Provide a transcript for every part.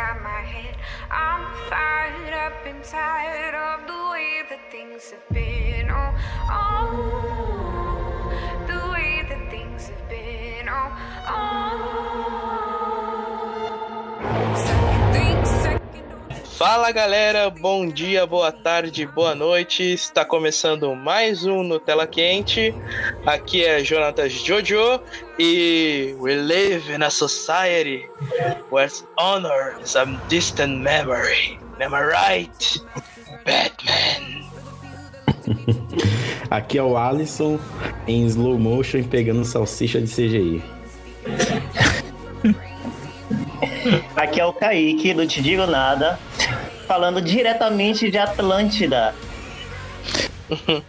inside my head. I'm fired up and tired of the way that things have been. Oh, oh, the way that things have been. Oh, oh. Second thing, second. Fala galera, bom dia, boa tarde, boa noite. Está começando mais um Nutella Quente. Aqui é Jonatas Jojo e we live in a society where honor is a distant memory. Am I right? Batman. Aqui é o Alisson em slow motion pegando salsicha de CGI. Aqui é o Kaique, não te digo nada, falando diretamente de Atlântida.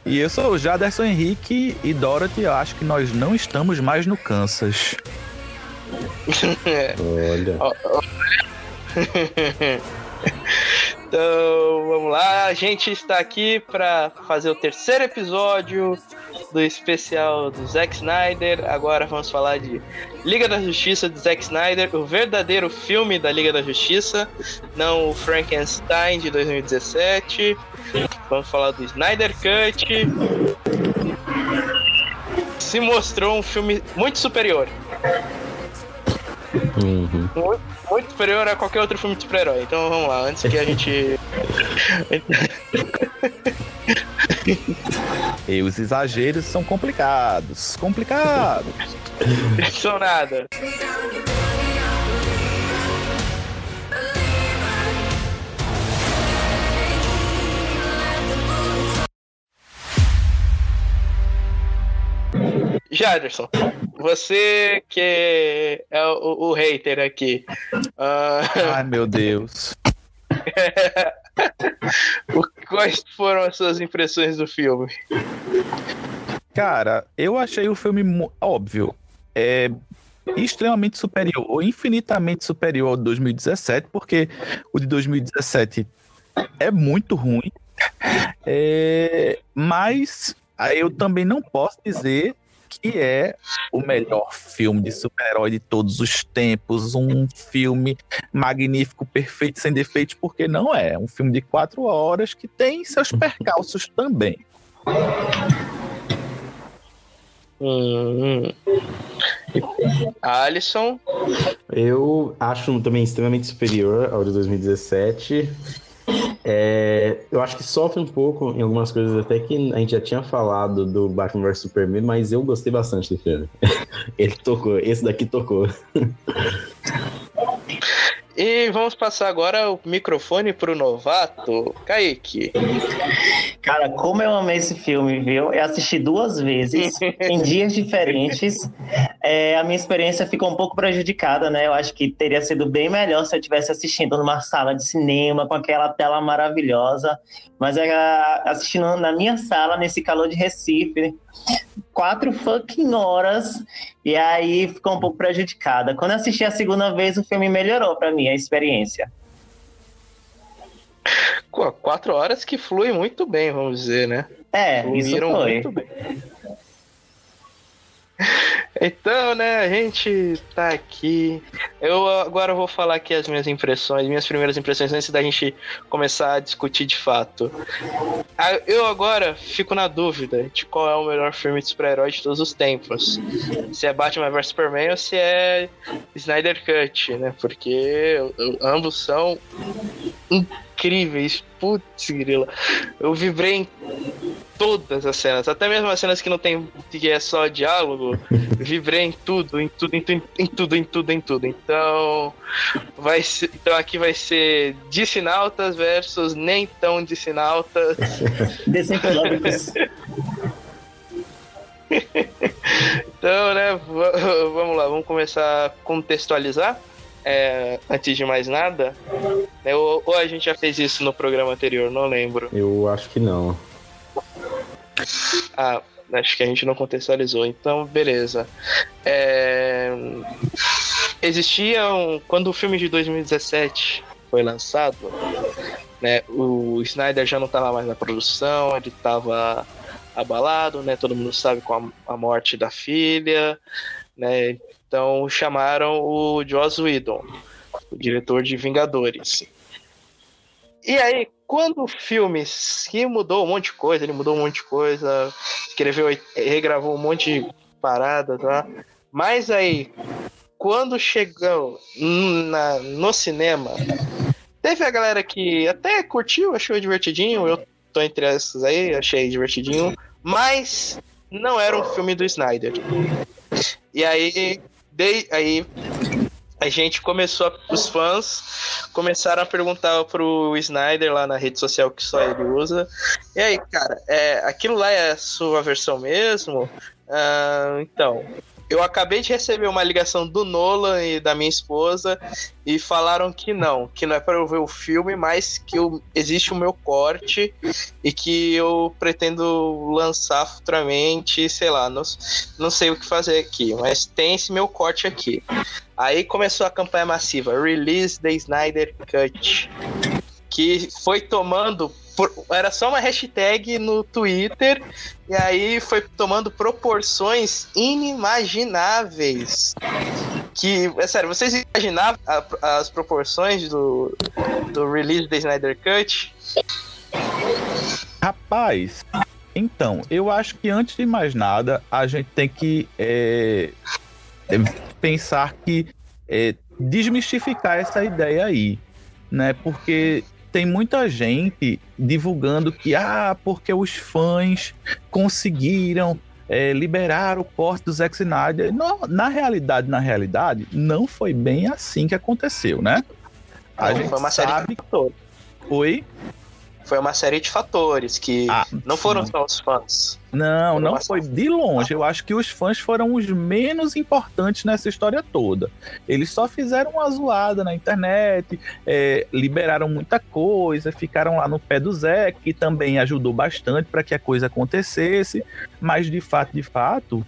E eu sou o Jaderson Henrique e Dorothy, eu acho que nós não estamos mais no Kansas. Olha. Então, vamos lá. A gente está aqui para fazer o terceiro episódio do especial do Zack Snyder. Agora vamos falar de Liga da Justiça de Zack Snyder, o verdadeiro filme da Liga da Justiça, não o Frankenstein de 2017. Vamos falar do Snyder Cut. Se mostrou um filme muito superior. Uhum. Muito, muito superior a qualquer outro filme de super-herói. Então vamos lá, antes que a gente. E os exageros são complicados. Complicados. São nada. Jaderson, você que é o, o hater aqui. ah, Ai, meu Deus. quais foram as suas impressões do filme? Cara, eu achei o filme óbvio. É extremamente superior, infinitamente superior ao de 2017, porque o de 2017 é muito ruim. É, mas aí eu também não posso dizer que é o melhor filme de super-herói de todos os tempos, um filme magnífico, perfeito, sem defeitos, porque não é. É um filme de quatro horas que tem seus percalços também. Hum. Alisson, Eu acho também extremamente superior ao de 2017. É, eu acho que sofre um pouco em algumas coisas até que a gente já tinha falado do Batman vs Superman, mas eu gostei bastante do filme. Ele tocou, esse daqui tocou. E vamos passar agora o microfone pro novato, Kaique. Cara, como eu amei esse filme, viu? Eu assisti duas vezes, em dias diferentes. É, a minha experiência ficou um pouco prejudicada, né? Eu acho que teria sido bem melhor se eu estivesse assistindo numa sala de cinema, com aquela tela maravilhosa. Mas é, assistindo na minha sala, nesse calor de Recife, quatro fucking horas, e aí ficou um pouco prejudicada. Quando eu assisti a segunda vez, o filme melhorou pra mim, a experiência. Qu- Quatro horas que flui muito bem, vamos dizer, né? É, isso Fluíram foi. muito bem. Então, né, a gente tá aqui. Eu agora vou falar aqui as minhas impressões, minhas primeiras impressões antes da gente começar a discutir de fato. Ah, Eu agora fico na dúvida de qual é o melhor filme de super-herói de todos os tempos. Se é Batman vs Superman ou se é Snyder Cut, né? Porque ambos são incríveis. Putz, grila. Eu vibrei em todas as cenas, até mesmo as cenas que não tem que é só diálogo, vibrei em tudo, em tudo, em, tu- em tudo, em tudo, em tudo. Então, vai ser, então aqui vai ser Dissinautas versus nem tão Dissinautas. Desenflóbicos. Então, né, va- vamos lá, vamos começar a contextualizar. É, antes de mais nada, né, ou, ou a gente já fez isso no programa anterior, não lembro. Eu acho que não. Ah, acho que a gente não contextualizou, então beleza. É... Existia um... Quando o filme de 2017 foi lançado, né, o Snyder já não estava mais na produção, ele estava abalado, né, todo mundo sabe com a, a morte da filha, né, então chamaram o Joss Whedon o diretor de Vingadores. E aí, quando o filme se mudou um monte de coisa, ele mudou um monte de coisa, escreveu, regravou um monte de parada, tá? Mas aí, quando chegou na, no cinema, teve a galera que até curtiu, achou divertidinho, eu tô entre essas aí, achei divertidinho, mas não era um filme do Snyder. E aí, de, aí a gente começou, os fãs começaram a perguntar pro Snyder lá na rede social que só ele usa. E aí, cara, é, aquilo lá é a sua versão mesmo? Ah, então, eu acabei de receber uma ligação do Nolan e da minha esposa e falaram que não, que não é para eu ver o filme, mas que eu, existe o meu corte e que eu pretendo lançar futuramente, sei lá, não, não sei o que fazer aqui, mas tem esse meu corte aqui. Aí começou a campanha massiva, Release the Snyder Cut, que foi tomando por, era só uma hashtag no Twitter e aí foi tomando proporções inimagináveis. Que, é sério, vocês imaginavam a, as proporções do, do release da Snyder Cut? Rapaz, então, eu acho que antes de mais nada, a gente tem que é, pensar que é, desmistificar essa ideia aí, né? Porque tem muita gente divulgando que, ah, porque os fãs conseguiram é, liberar o corte do Zack Snyder. Não, na realidade, na realidade, não foi bem assim que aconteceu, né? A não, gente foi uma sabe... série de fatores. Oi? Foi uma série de fatores que ah, não foram só os fãs. Não, não foi de longe. Eu acho que os fãs foram os menos importantes nessa história toda. Eles só fizeram uma zoada na internet, é, liberaram muita coisa, ficaram lá no pé do Zé, que também ajudou bastante para que a coisa acontecesse. Mas de fato, de fato,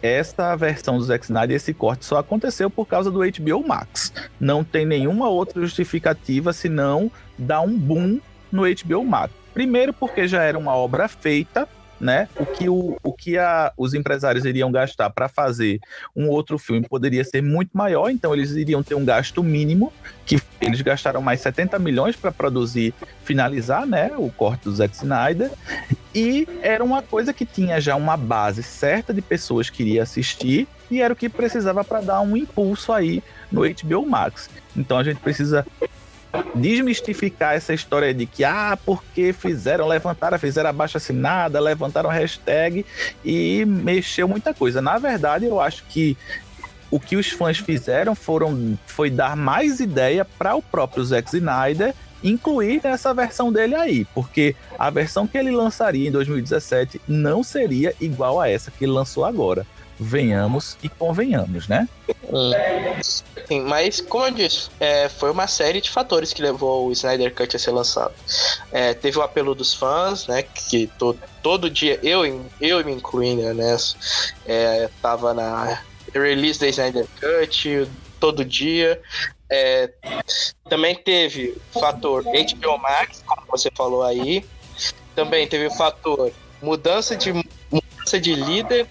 essa versão do Zack Snyder, esse corte só aconteceu por causa do HBO Max. Não tem nenhuma outra justificativa senão dar um boom no HBO Max. Primeiro porque já era uma obra feita, né? O que, o, o que a, os empresários iriam gastar para fazer um outro filme poderia ser muito maior, então eles iriam ter um gasto mínimo, que eles gastaram mais 70 milhões para produzir, finalizar, né? O corte do Zack Snyder. E era uma coisa que tinha já uma base certa de pessoas que iriam assistir, e era o que precisava para dar um impulso aí no HBO Max. Então a gente precisa desmistificar essa história de que, ah, porque fizeram, levantaram, fizeram abaixo assinada, levantaram hashtag e mexeu muita coisa. Na verdade, eu acho que o que os fãs fizeram foram, foi dar mais ideia para o próprio Zack Snyder incluir nessa versão dele aí, porque a versão que ele lançaria em 2017 não seria igual a essa que ele lançou agora venhamos e convenhamos, né? Sim, mas como eu disse, é, foi uma série de fatores que levou o Snyder Cut a ser lançado. É, teve o apelo dos fãs, né? Que to, todo dia, eu, eu me incluindo nessa, é, tava na release da Snyder Cut todo dia. É, também teve o fator HBO Max, como você falou aí. Também teve o fator mudança de mudança de líder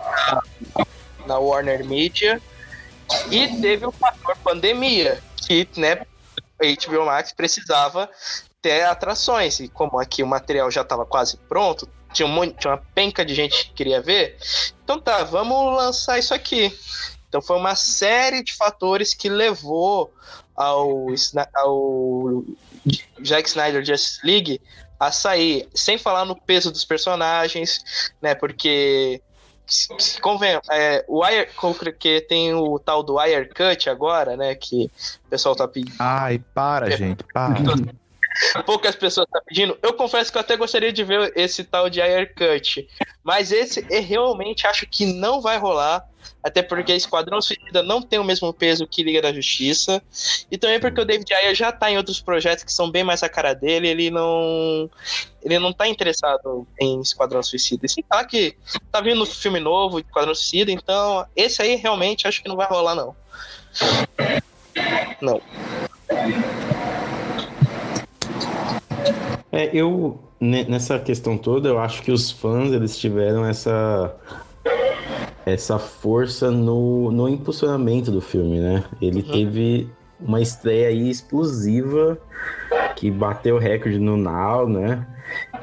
na Warner Media. E teve o fator pandemia, que né, HBO Max precisava ter atrações. E como aqui o material já estava quase pronto, tinha, um monte, tinha uma penca de gente que queria ver. Então tá, vamos lançar isso aqui. Então foi uma série de fatores que levou ao, ao Jack Snyder Justice League a sair, sem falar no peso dos personagens, né? Porque convém, é, o Wire, que tem o tal do Wire Cut agora, né? Que o pessoal tá pedindo. Ai, para, é, gente, para. Poucas pessoas estão tá pedindo. Eu confesso que eu até gostaria de ver esse tal de Wire Cut. Mas esse eu realmente acho que não vai rolar. Até porque Esquadrão Suicida não tem o mesmo peso que Liga da Justiça. E também porque o David Ayer já tá em outros projetos que são bem mais a cara dele. Ele não. Ele não tá interessado em Esquadrão Suicida. E sem que tá vindo filme novo Esquadrão Suicida, então esse aí realmente acho que não vai rolar, não. Não. É, eu nessa questão toda, eu acho que os fãs eles tiveram essa essa força no, no impulsionamento do filme, né? Ele uhum. teve uma estreia aí explosiva que bateu o recorde no Now, né?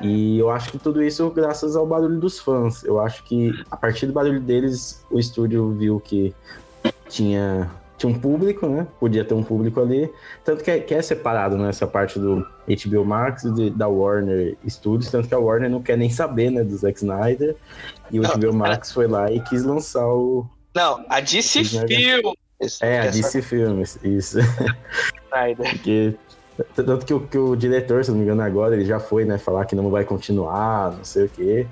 E eu acho que tudo isso graças ao barulho dos fãs. Eu acho que a partir do barulho deles, o estúdio viu que tinha, tinha um público, né? Podia ter um público ali. Tanto que é, que é separado nessa né, parte do HBO Max e de, da Warner Studios. Tanto que a Warner não quer nem saber, né? Do Zack Snyder. E o não, HBO Max foi lá e quis lançar o. Não, a DC Films. É, a DC Films, isso. Snyder. Porque tanto que o, que o diretor, se não me engano, agora, ele já foi, né, falar que não vai continuar, não sei o quê.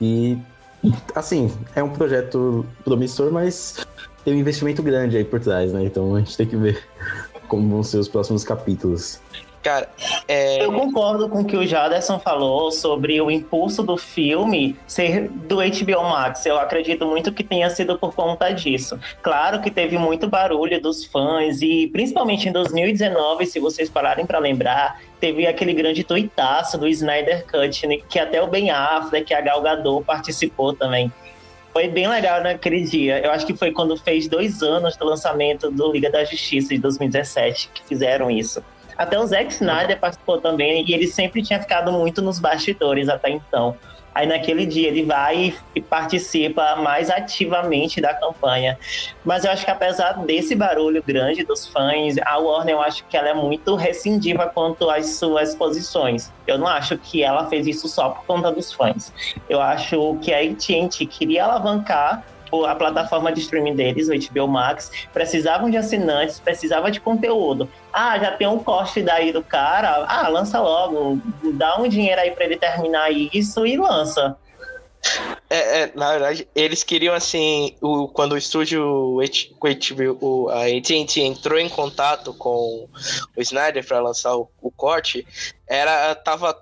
E, assim, é um projeto promissor, mas tem um investimento grande aí por trás, né? Então a gente tem que ver como vão ser os próximos capítulos. Cara, é... Eu concordo com o que o Jaderson falou sobre o impulso do filme ser do HBO Max. Eu acredito muito que tenha sido por conta disso. Claro que teve muito barulho dos fãs e principalmente em 2019, se vocês pararem para lembrar, teve aquele grande tuitaço do Snyder Cut, né, que até o Ben Affleck, a Gal Gadot participou também. Foi bem legal naquele dia. Eu acho que foi quando fez dois anos do lançamento do Liga da Justiça de 2017 que fizeram isso. Até o Zack Snyder participou também e ele sempre tinha ficado muito nos bastidores até então. Aí naquele dia ele vai e participa mais ativamente da campanha. Mas eu acho que apesar desse barulho grande dos fãs, a Warner eu acho que ela é muito rescindiva quanto às suas posições. Eu não acho que ela fez isso só por conta dos fãs. Eu acho que a AT&T queria alavancar a plataforma de streaming deles, o HBO Max, precisavam de assinantes, precisava de conteúdo. Ah, já tem um corte daí do cara, ah, lança logo, dá um dinheiro aí para ele terminar isso e lança. É, é, na verdade, eles queriam assim, o, quando o estúdio, o, a AT&T entrou em contato com o Snyder para lançar o, o corte, era tava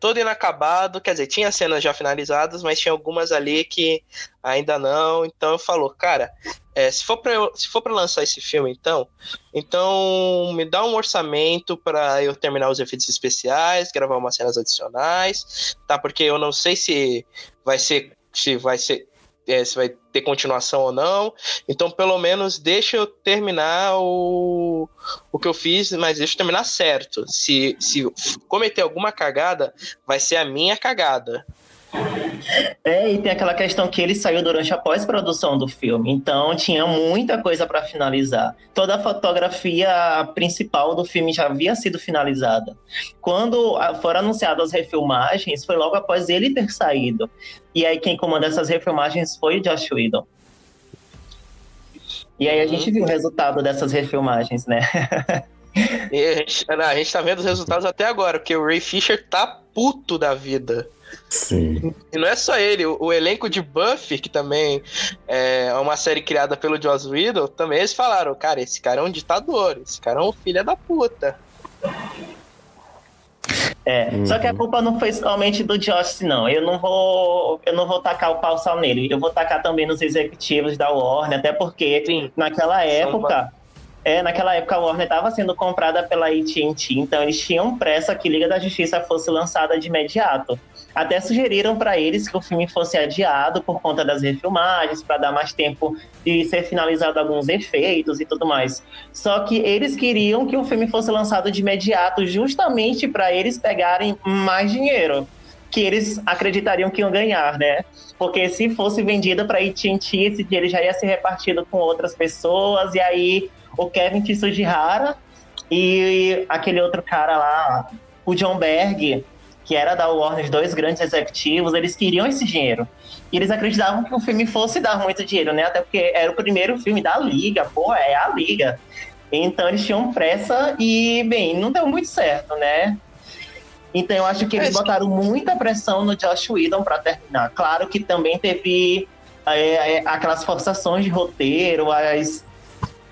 todo inacabado, quer dizer, tinha cenas já finalizadas, mas tinha algumas ali que ainda não. Então eu falo, cara, é, se for para se for para lançar esse filme, então, então me dá um orçamento para eu terminar os efeitos especiais, gravar umas cenas adicionais, tá? Porque eu não sei se vai ser se vai ser é, se vai ter continuação ou não. Então, pelo menos, deixa eu terminar o, o que eu fiz, mas deixa eu terminar certo. Se, se cometer alguma cagada, vai ser a minha cagada. É, e tem aquela questão que ele saiu durante a pós-produção do filme, então tinha muita coisa para finalizar. Toda a fotografia principal do filme já havia sido finalizada. Quando foram anunciadas as refilmagens, foi logo após ele ter saído. E aí quem comanda essas refilmagens foi o Josh Whedon. E aí a gente viu o resultado dessas refilmagens, né? a gente, a gente tá vendo os resultados até agora, porque o Ray Fisher tá puto da vida. Sim. E não é só ele, o, o, elenco de Buffy, que também é uma série criada pelo Joss Whedon, também eles falaram, cara, esse cara é um ditador, esse cara é um filho da puta. É, uhum. só que a uhum. culpa não foi somente do Josh, não. Eu não vou, eu não vou tacar o pau só nele. Eu vou tacar também nos executivos da Warner, até porque Sim. naquela época é, naquela época a Warner estava sendo comprada pela AT&T, então eles tinham pressa que Liga da Justiça fosse lançada de imediato. Até sugeriram para eles que o filme fosse adiado por conta das refilmagens, para dar mais tempo de ser finalizado alguns efeitos e tudo mais. Só que eles queriam que o filme fosse lançado de imediato, justamente para eles pegarem mais dinheiro que eles acreditariam que iam ganhar, né? Porque se fosse vendida para AT&T, esse dinheiro já ia ser repartido com outras pessoas e aí o Kevin Tsujihara e aquele outro cara lá, o John Berg, que era da Warner, dois grandes executivos, eles queriam esse dinheiro. E eles acreditavam que o filme fosse dar muito dinheiro, né? Até porque era o primeiro filme da Liga, pô, é a Liga. Então eles tinham pressa e, bem, não deu muito certo, né? Então eu acho que eles botaram muita pressão no Josh Whedon para terminar. Claro que também teve é, é, aquelas forçações de roteiro, as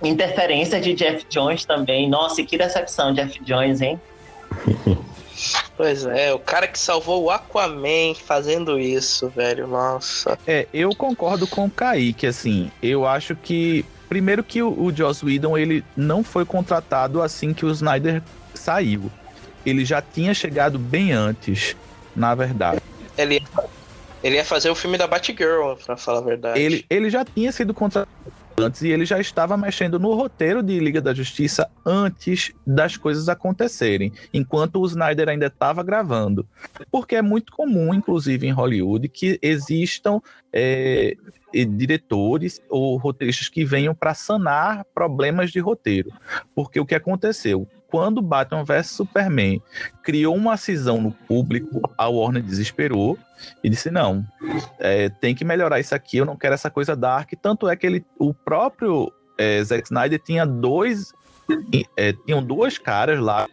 Interferência de Jeff Jones também. Nossa, que decepção, Jeff Jones, hein? Pois é, o cara que salvou o Aquaman fazendo isso, velho, nossa. É, eu concordo com o Kaique, assim, eu acho que, primeiro que o, o Joss Whedon, ele não foi contratado assim que o Snyder saiu. Ele já tinha chegado bem antes, na verdade. Ele, ele ia fazer o filme da Batgirl, pra falar a verdade. Ele, ele já tinha sido contratado antes e ele já estava mexendo no roteiro de Liga da Justiça antes das coisas acontecerem, enquanto o Snyder ainda estava gravando. Porque é muito comum, inclusive em Hollywood, que existam é, diretores ou roteiristas que venham para sanar problemas de roteiro. Porque o que aconteceu? Quando Batman vs Superman criou uma cisão no público, a Warner desesperou e disse: não, é, tem que melhorar isso aqui, eu não quero essa coisa dark. Tanto é que ele, o próprio é, Zack Snyder tinha dois. É, tinham duas caras lá,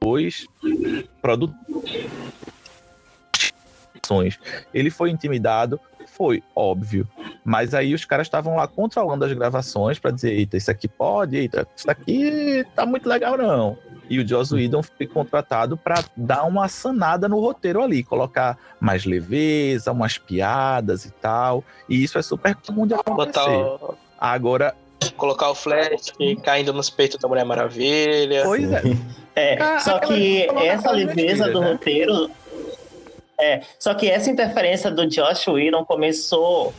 dois produtores. Ele foi intimidado, foi óbvio. Mas aí os caras estavam lá controlando as gravações para dizer, eita, isso aqui pode, eita, isso aqui tá muito legal não. E o Joss Whedon foi contratado para dar uma sanada no roteiro ali, colocar mais leveza, umas piadas e tal. E isso é super comum de acontecer. O... Agora, colocar o Flash caindo nos peitos da Mulher Maravilha. Pois é. É, só que essa leveza do né? roteiro é, só que essa interferência do Josh Whedon começou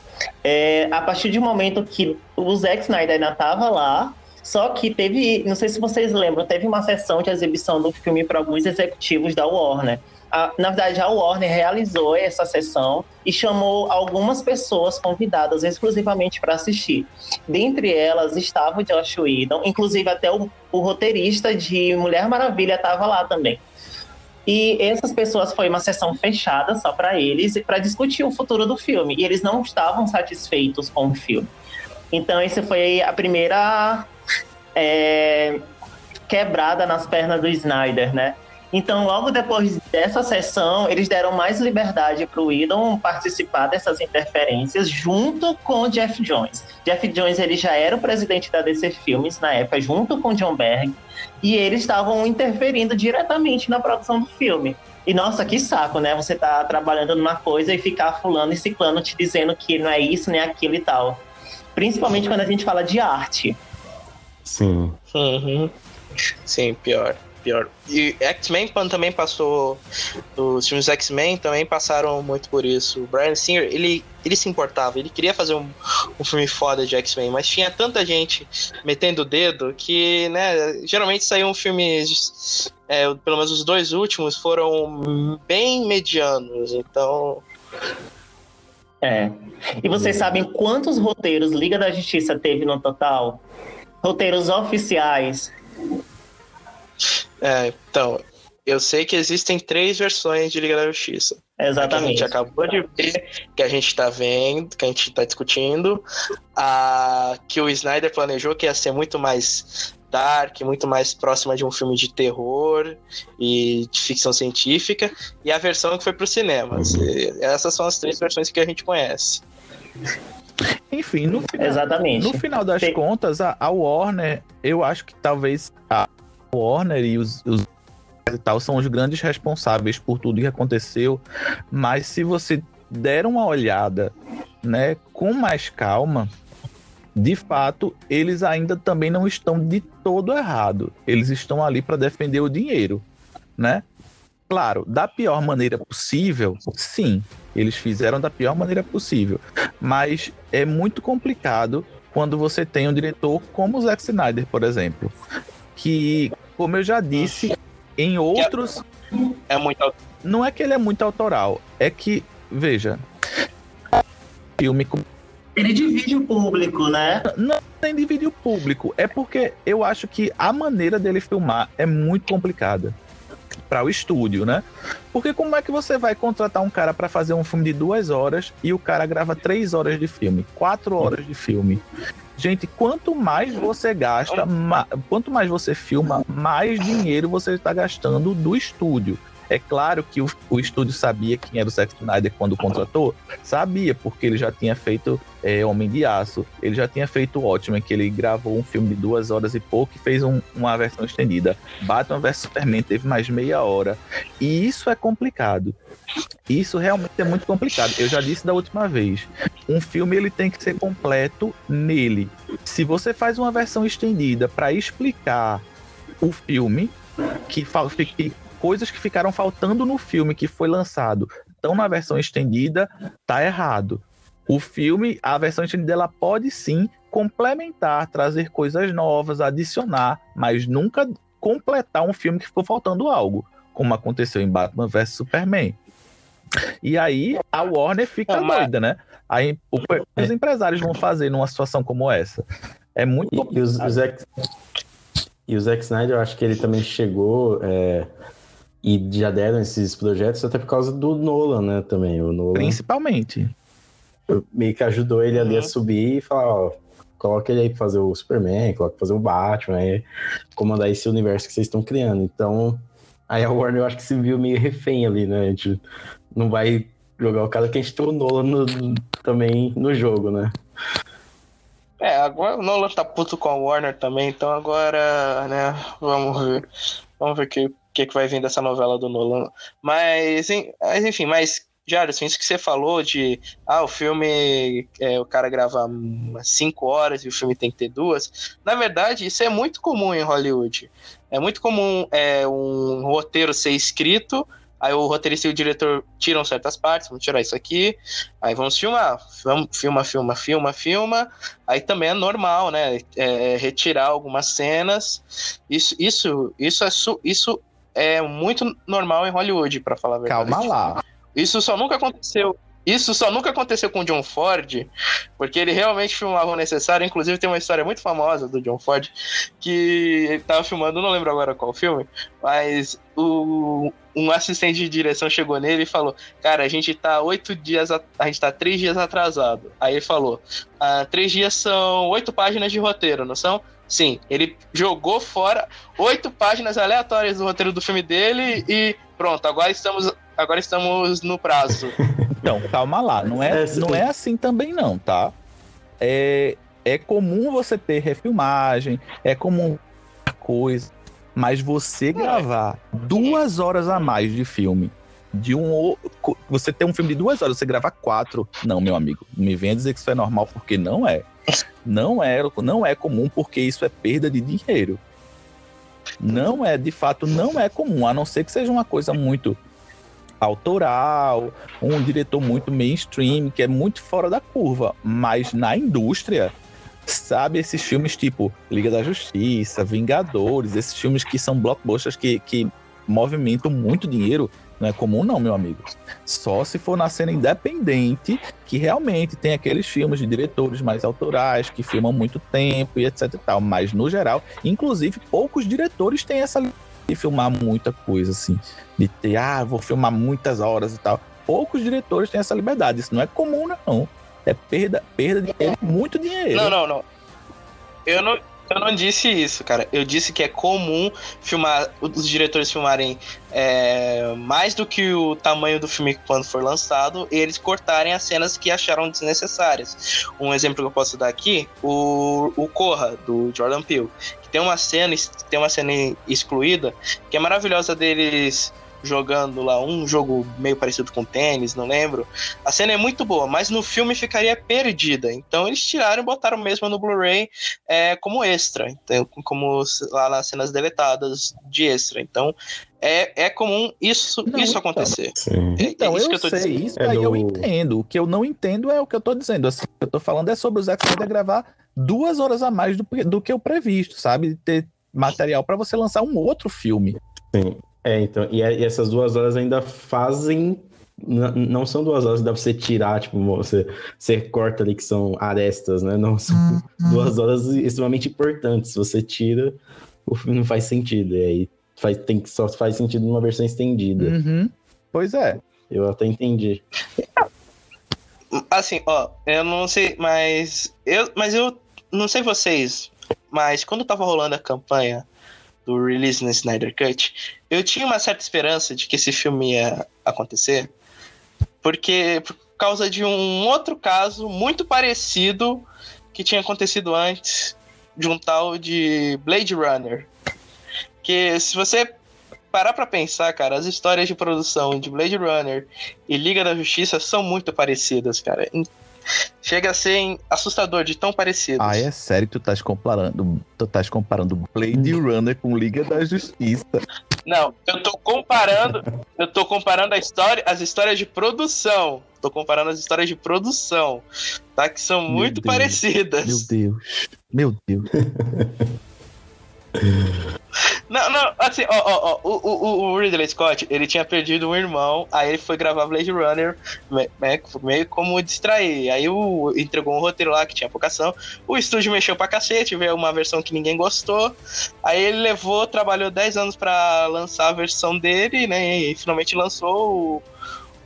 é, a partir de um momento que o Zack Snyder ainda estava lá, só que teve, não sei se vocês lembram, teve uma sessão de exibição do filme para alguns executivos da Warner. A, na verdade, a Warner realizou essa sessão e chamou algumas pessoas convidadas exclusivamente para assistir. Dentre elas estava o Josh Whedon, inclusive até o, o roteirista de Mulher Maravilha estava lá também. E essas pessoas foi uma sessão fechada só para eles e para discutir o futuro do filme. E eles não estavam satisfeitos com o filme. Então, essa foi a primeira é, quebrada nas pernas do Snyder, né? Então, logo depois dessa sessão, eles deram mais liberdade para o Whedon participar dessas interferências junto com o Jeff Jones. Jeff Jones ele já era o presidente da DC Filmes na época, junto com John Berg, e eles estavam interferindo diretamente na produção do filme. E nossa, que saco, né? Você tá trabalhando numa coisa e ficar fulano e ciclano te dizendo que não é isso, nem aquilo e tal. Principalmente quando a gente fala de arte. Sim. Uhum. Sim, pior pior. E X-Men também passou. Os filmes X-Men também passaram muito por isso. O Brian Singer, ele, ele se importava, ele queria fazer um, um filme foda de X-Men, mas tinha tanta gente metendo o dedo que, né, geralmente saíam filmes. É, pelo menos os dois últimos foram bem medianos, então. É. E vocês sabem quantos roteiros Liga da Justiça teve no total? Roteiros oficiais. É, então, eu sei que existem três versões de Liga da Justiça. Exatamente. A, a gente acabou de ver, que a gente tá vendo, que a gente tá discutindo. A que o Snyder planejou que ia ser muito mais dark, muito mais próxima de um filme de terror e de ficção científica. E a versão que foi pro cinema. Uhum. Essas são as três versões que a gente conhece. Enfim, no final, Exatamente. No final das Tem... contas, a, a Warner, eu acho que talvez a Warner e os, os e tal são os grandes responsáveis por tudo que aconteceu, mas se você der uma olhada, né, com mais calma, de fato, eles ainda também não estão de todo errado. Eles estão ali para defender o dinheiro, né? Claro, da pior maneira possível, sim, eles fizeram da pior maneira possível, mas é muito complicado quando você tem um diretor como o Zack Snyder, por exemplo, que como eu já disse, em outros. É muito. Não é que ele é muito autoral, é que, veja. Filme. Ele divide o público, né? Não nem divide o público. É porque eu acho que a maneira dele filmar é muito complicada para o estúdio, né? Porque como é que você vai contratar um cara para fazer um filme de duas horas e o cara grava três horas de filme, quatro horas de filme? Gente, quanto mais você gasta, ma quanto mais você filma, mais dinheiro você está gastando do estúdio. É claro que o, o estúdio sabia quem era o Zack Snyder quando contratou, sabia, porque ele já tinha feito é, Homem de Aço, ele já tinha feito Ótimo, que ele gravou um filme de duas horas e pouco e fez um, uma versão estendida. Batman vs Superman teve mais meia hora. E isso é complicado. Isso realmente é muito complicado. Eu já disse da última vez. Um filme ele tem que ser completo nele. Se você faz uma versão estendida para explicar o filme, que, que coisas que ficaram faltando no filme que foi lançado estão na versão estendida, tá errado. O filme, a versão estendida, ela pode sim complementar, trazer coisas novas, adicionar, mas nunca completar um filme que ficou faltando algo, como aconteceu em Batman vs Superman. E aí a Warner fica Não, doida, né? Aí o que os empresários vão fazer numa situação como essa? É muito E, e os- o Zack, e o Zack Snyder, eu acho que ele também chegou é, e já deram esses projetos até por causa do Nolan, né? Também. O Nolan principalmente. meio que ajudou ele ali a Uhum. subir e falar, ó, coloca ele aí pra fazer o Superman, coloca pra fazer o Batman, aí comandar esse universo que vocês estão criando. Então, aí a Warner eu acho que se viu meio refém ali, né? A gente não vai jogar o cara que a gente tem o Nolan no- também no jogo, né? É, agora o Nolan tá puto com a Warner também, então agora, né, vamos ver. Vamos ver o que, que, que vai vir dessa novela do Nolan. Mas, mas, enfim, mas, Jardim, isso que você falou de ah, o filme, é, o cara grava umas 5 horas e o filme tem que ter duas. Na verdade, isso é muito comum em Hollywood. É muito comum é, um roteiro ser escrito. Aí o roteirista e o diretor tiram certas partes, vamos tirar isso aqui, aí vamos filmar, filma, filma, filma, filma, Aí também é normal, né? é, retirar algumas cenas. Isso, isso, isso é, su- isso é muito normal em Hollywood, pra falar a verdade. Calma lá. Isso só nunca aconteceu. Isso só nunca aconteceu com o John Ford, porque ele realmente filmava o necessário. Inclusive, tem uma história muito famosa do John Ford, que ele tava filmando, não lembro agora qual filme, mas o, um assistente de direção chegou nele e falou: Cara, a gente tá oito dias, a, a gente tá três dias atrasado. Aí ele falou: ah, Três dias são oito páginas de roteiro, não são? Sim, ele jogou fora oito páginas aleatórias do roteiro do filme dele e pronto, agora estamos, agora estamos no prazo. Então, calma lá. Não é, É, não é assim também, não, tá? É, é comum você ter refilmagem, é comum coisa, mas você gravar duas horas a mais de filme, de um você ter um filme de duas horas, você gravar quatro, não, meu amigo, me venha dizer que isso é normal, porque não é. Não é, não é comum, porque isso é perda de dinheiro. Não é, de fato, não é comum, a não ser que seja uma coisa muito autoral, um diretor muito mainstream, que é muito fora da curva. Mas na indústria, sabe, esses filmes tipo Liga da Justiça, Vingadores, esses filmes que são blockbusters que, que movimentam muito dinheiro, não é comum não, meu amigo. Só se for na cena independente, que realmente tem aqueles filmes de diretores mais autorais, que filmam muito tempo e etc e tal. Mas, no geral, inclusive, poucos diretores têm essa de filmar muita coisa, assim. De ter, ah, vou filmar muitas horas e tal. Poucos diretores têm essa liberdade. Isso não é comum, não. É perda, perda de dinheiro, muito dinheiro. Não, não, não. Eu não, eu não disse isso, cara. Eu disse que é comum filmar, os diretores filmarem é, mais do que o tamanho do filme quando for lançado, e eles cortarem as cenas que acharam desnecessárias. Um exemplo que eu posso dar aqui, o, o Corra, do Jordan Peele. Que tem uma cena, tem uma cena excluída, que é maravilhosa deles jogando lá um jogo meio parecido com tênis, não lembro. A cena é muito boa, mas no filme ficaria perdida. Então eles tiraram e botaram mesmo no Blu-ray é, como extra, então, como lá nas cenas deletadas de extra. Então é, é comum isso, Não, isso então. acontecer. Sim. É- é Então, isso eu que eu tô sei, dizendo. isso É aí eu do- entendo. O que eu não entendo é o que eu tô dizendo. Assim, o que eu tô falando é sobre o Zack Snyder gravar duas horas a mais do, do que o previsto, sabe? Ter material para você lançar um outro filme. Sim. É, então, e, e essas duas horas ainda fazem. Não são duas horas que dá pra você tirar, tipo, você, você corta ali que são arestas, né? Não, são duas horas extremamente importantes. Se você tira, o filme não faz sentido. E aí faz, tem, só faz sentido numa versão estendida. Uhum. Pois é. Eu até entendi. Assim, ó, eu não sei, mas eu, mas eu não sei vocês, mas quando tava rolando a campanha do release no Snyder Cut, eu tinha uma certa esperança de que esse filme ia acontecer, porque por causa de um outro caso muito parecido que tinha acontecido antes de um tal de Blade Runner. Que se você parar pra pensar, cara, as histórias de produção de Blade Runner e Liga da Justiça são muito parecidas, cara. Chega a ser assustador de tão parecidos. Ah, é sério que tu estás comparando, tu estás comparando Blade Runner com Liga da Justiça. Não, eu tô comparando, eu tô comparando a história, as histórias de produção. Tô comparando as histórias de produção, tá? Que são Meu muito Deus. parecidas. Meu Deus. Meu Deus. Não, não, assim, ó, ó, ó, o, o, o Ridley Scott, ele tinha perdido um irmão, aí ele foi gravar Blade Runner, me- me- meio como distrair. Aí o, entregou um roteiro lá que tinha pouca ação, o estúdio mexeu pra cacete, veio uma versão que ninguém gostou, aí ele levou, trabalhou 10 anos pra lançar a versão dele, né, e finalmente lançou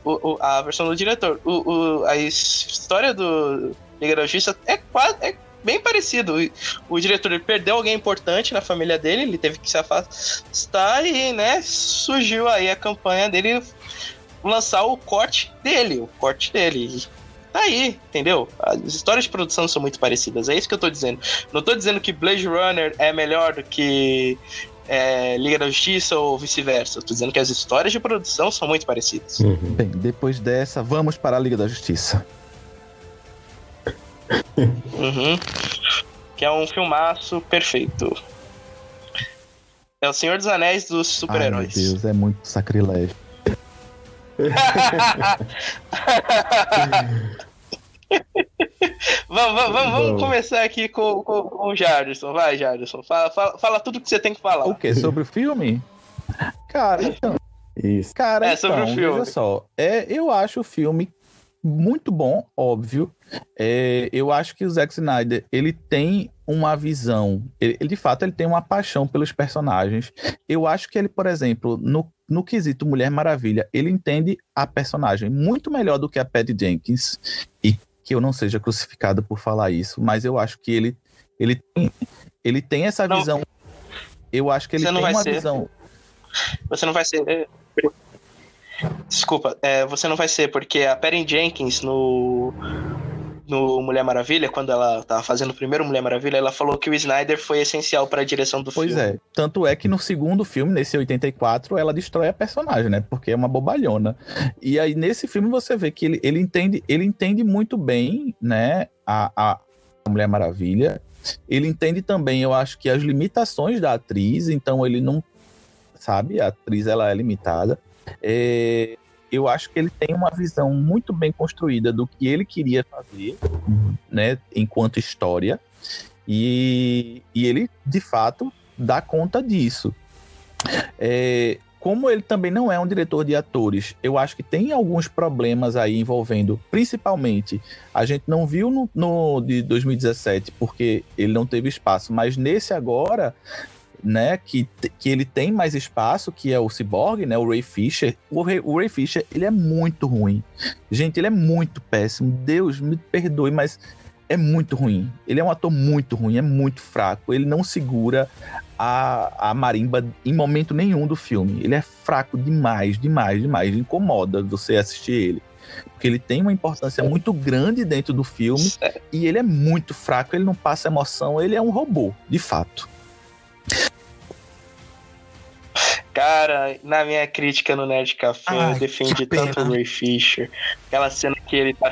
o, o- a versão do diretor. O- a história do Liga da Justiça é quase... É Bem parecido. O, o diretor ele perdeu alguém importante na família dele, ele teve que se afastar e, né, surgiu aí a campanha dele lançar o corte dele, o corte dele. E Tá aí, entendeu? As histórias de produção são muito parecidas, é isso que eu tô dizendo. Não tô dizendo que Blade Runner é melhor do que é, Liga da Justiça ou vice-versa. Eu tô dizendo que as histórias de produção são muito parecidas. Uhum. Bem, depois dessa, vamos para a Liga da Justiça. Uhum. Que é um filmaço perfeito. É o Senhor dos Anéis dos Ai, meu super-heróis. Deus, é muito sacrilégio. vamos, vamos, vamos, vamos começar aqui com, com, com o Jarderson. Vai, Jarderson. Fala, fala, fala tudo que você tem que falar. O quê? Sobre o filme? Cara, então, Isso. Cara, É, sobre então, o filme. veja só. É, eu acho o filme muito bom, óbvio. É, eu acho que o Zack Snyder, ele tem uma visão, ele, de fato, ele tem uma paixão pelos personagens. Eu acho que ele, por exemplo, no, no quesito Mulher Maravilha, ele entende a personagem muito melhor do que a Patty Jenkins. E que eu não seja crucificado por falar isso, mas eu acho que ele, ele, tem, ele tem essa Não. visão. Eu acho que ele tem uma ser. visão. Você não vai ser. Desculpa, é, você não vai ser, porque a Perry Jenkins no. No Mulher Maravilha, quando ela tava fazendo o primeiro Mulher Maravilha, ela falou que o Snyder foi essencial pra direção do Pois filme. é. Tanto é que no segundo filme, nesse 84, ela destrói a personagem, né? Porque é uma bobalhona. E aí, nesse filme, você vê que ele, ele, entende, ele entende muito bem, né? A, a Mulher Maravilha. Ele entende também, eu acho que as limitações da atriz, então ele não. Sabe? A atriz ela é limitada. É, eu acho que ele tem uma visão muito bem construída do que ele queria fazer, né? Enquanto história. E, e ele, de fato, dá conta disso. É, como ele também não é um diretor de atores, eu acho que tem alguns problemas aí envolvendo, principalmente, a gente não viu no, no de 2017 porque ele não teve espaço, mas nesse agora, né, que, que ele tem mais espaço, que é o Cyborg, né, o Ray Fisher. O Ray, o Ray Fisher, ele é muito ruim. Gente, ele é muito péssimo. Deus me perdoe, mas é muito ruim. Ele é um ator muito ruim, é muito fraco. Ele não segura a, a marimba em momento nenhum do filme. Ele é fraco demais, demais, demais. Incomoda você assistir ele. Porque ele tem uma importância muito grande dentro do filme e ele é muito fraco, ele não passa emoção, ele é um robô, de fato. Cara, na minha crítica no Nerd Café, Ai, eu defendi tanto o Ray Fisher. Aquela cena que ele tá.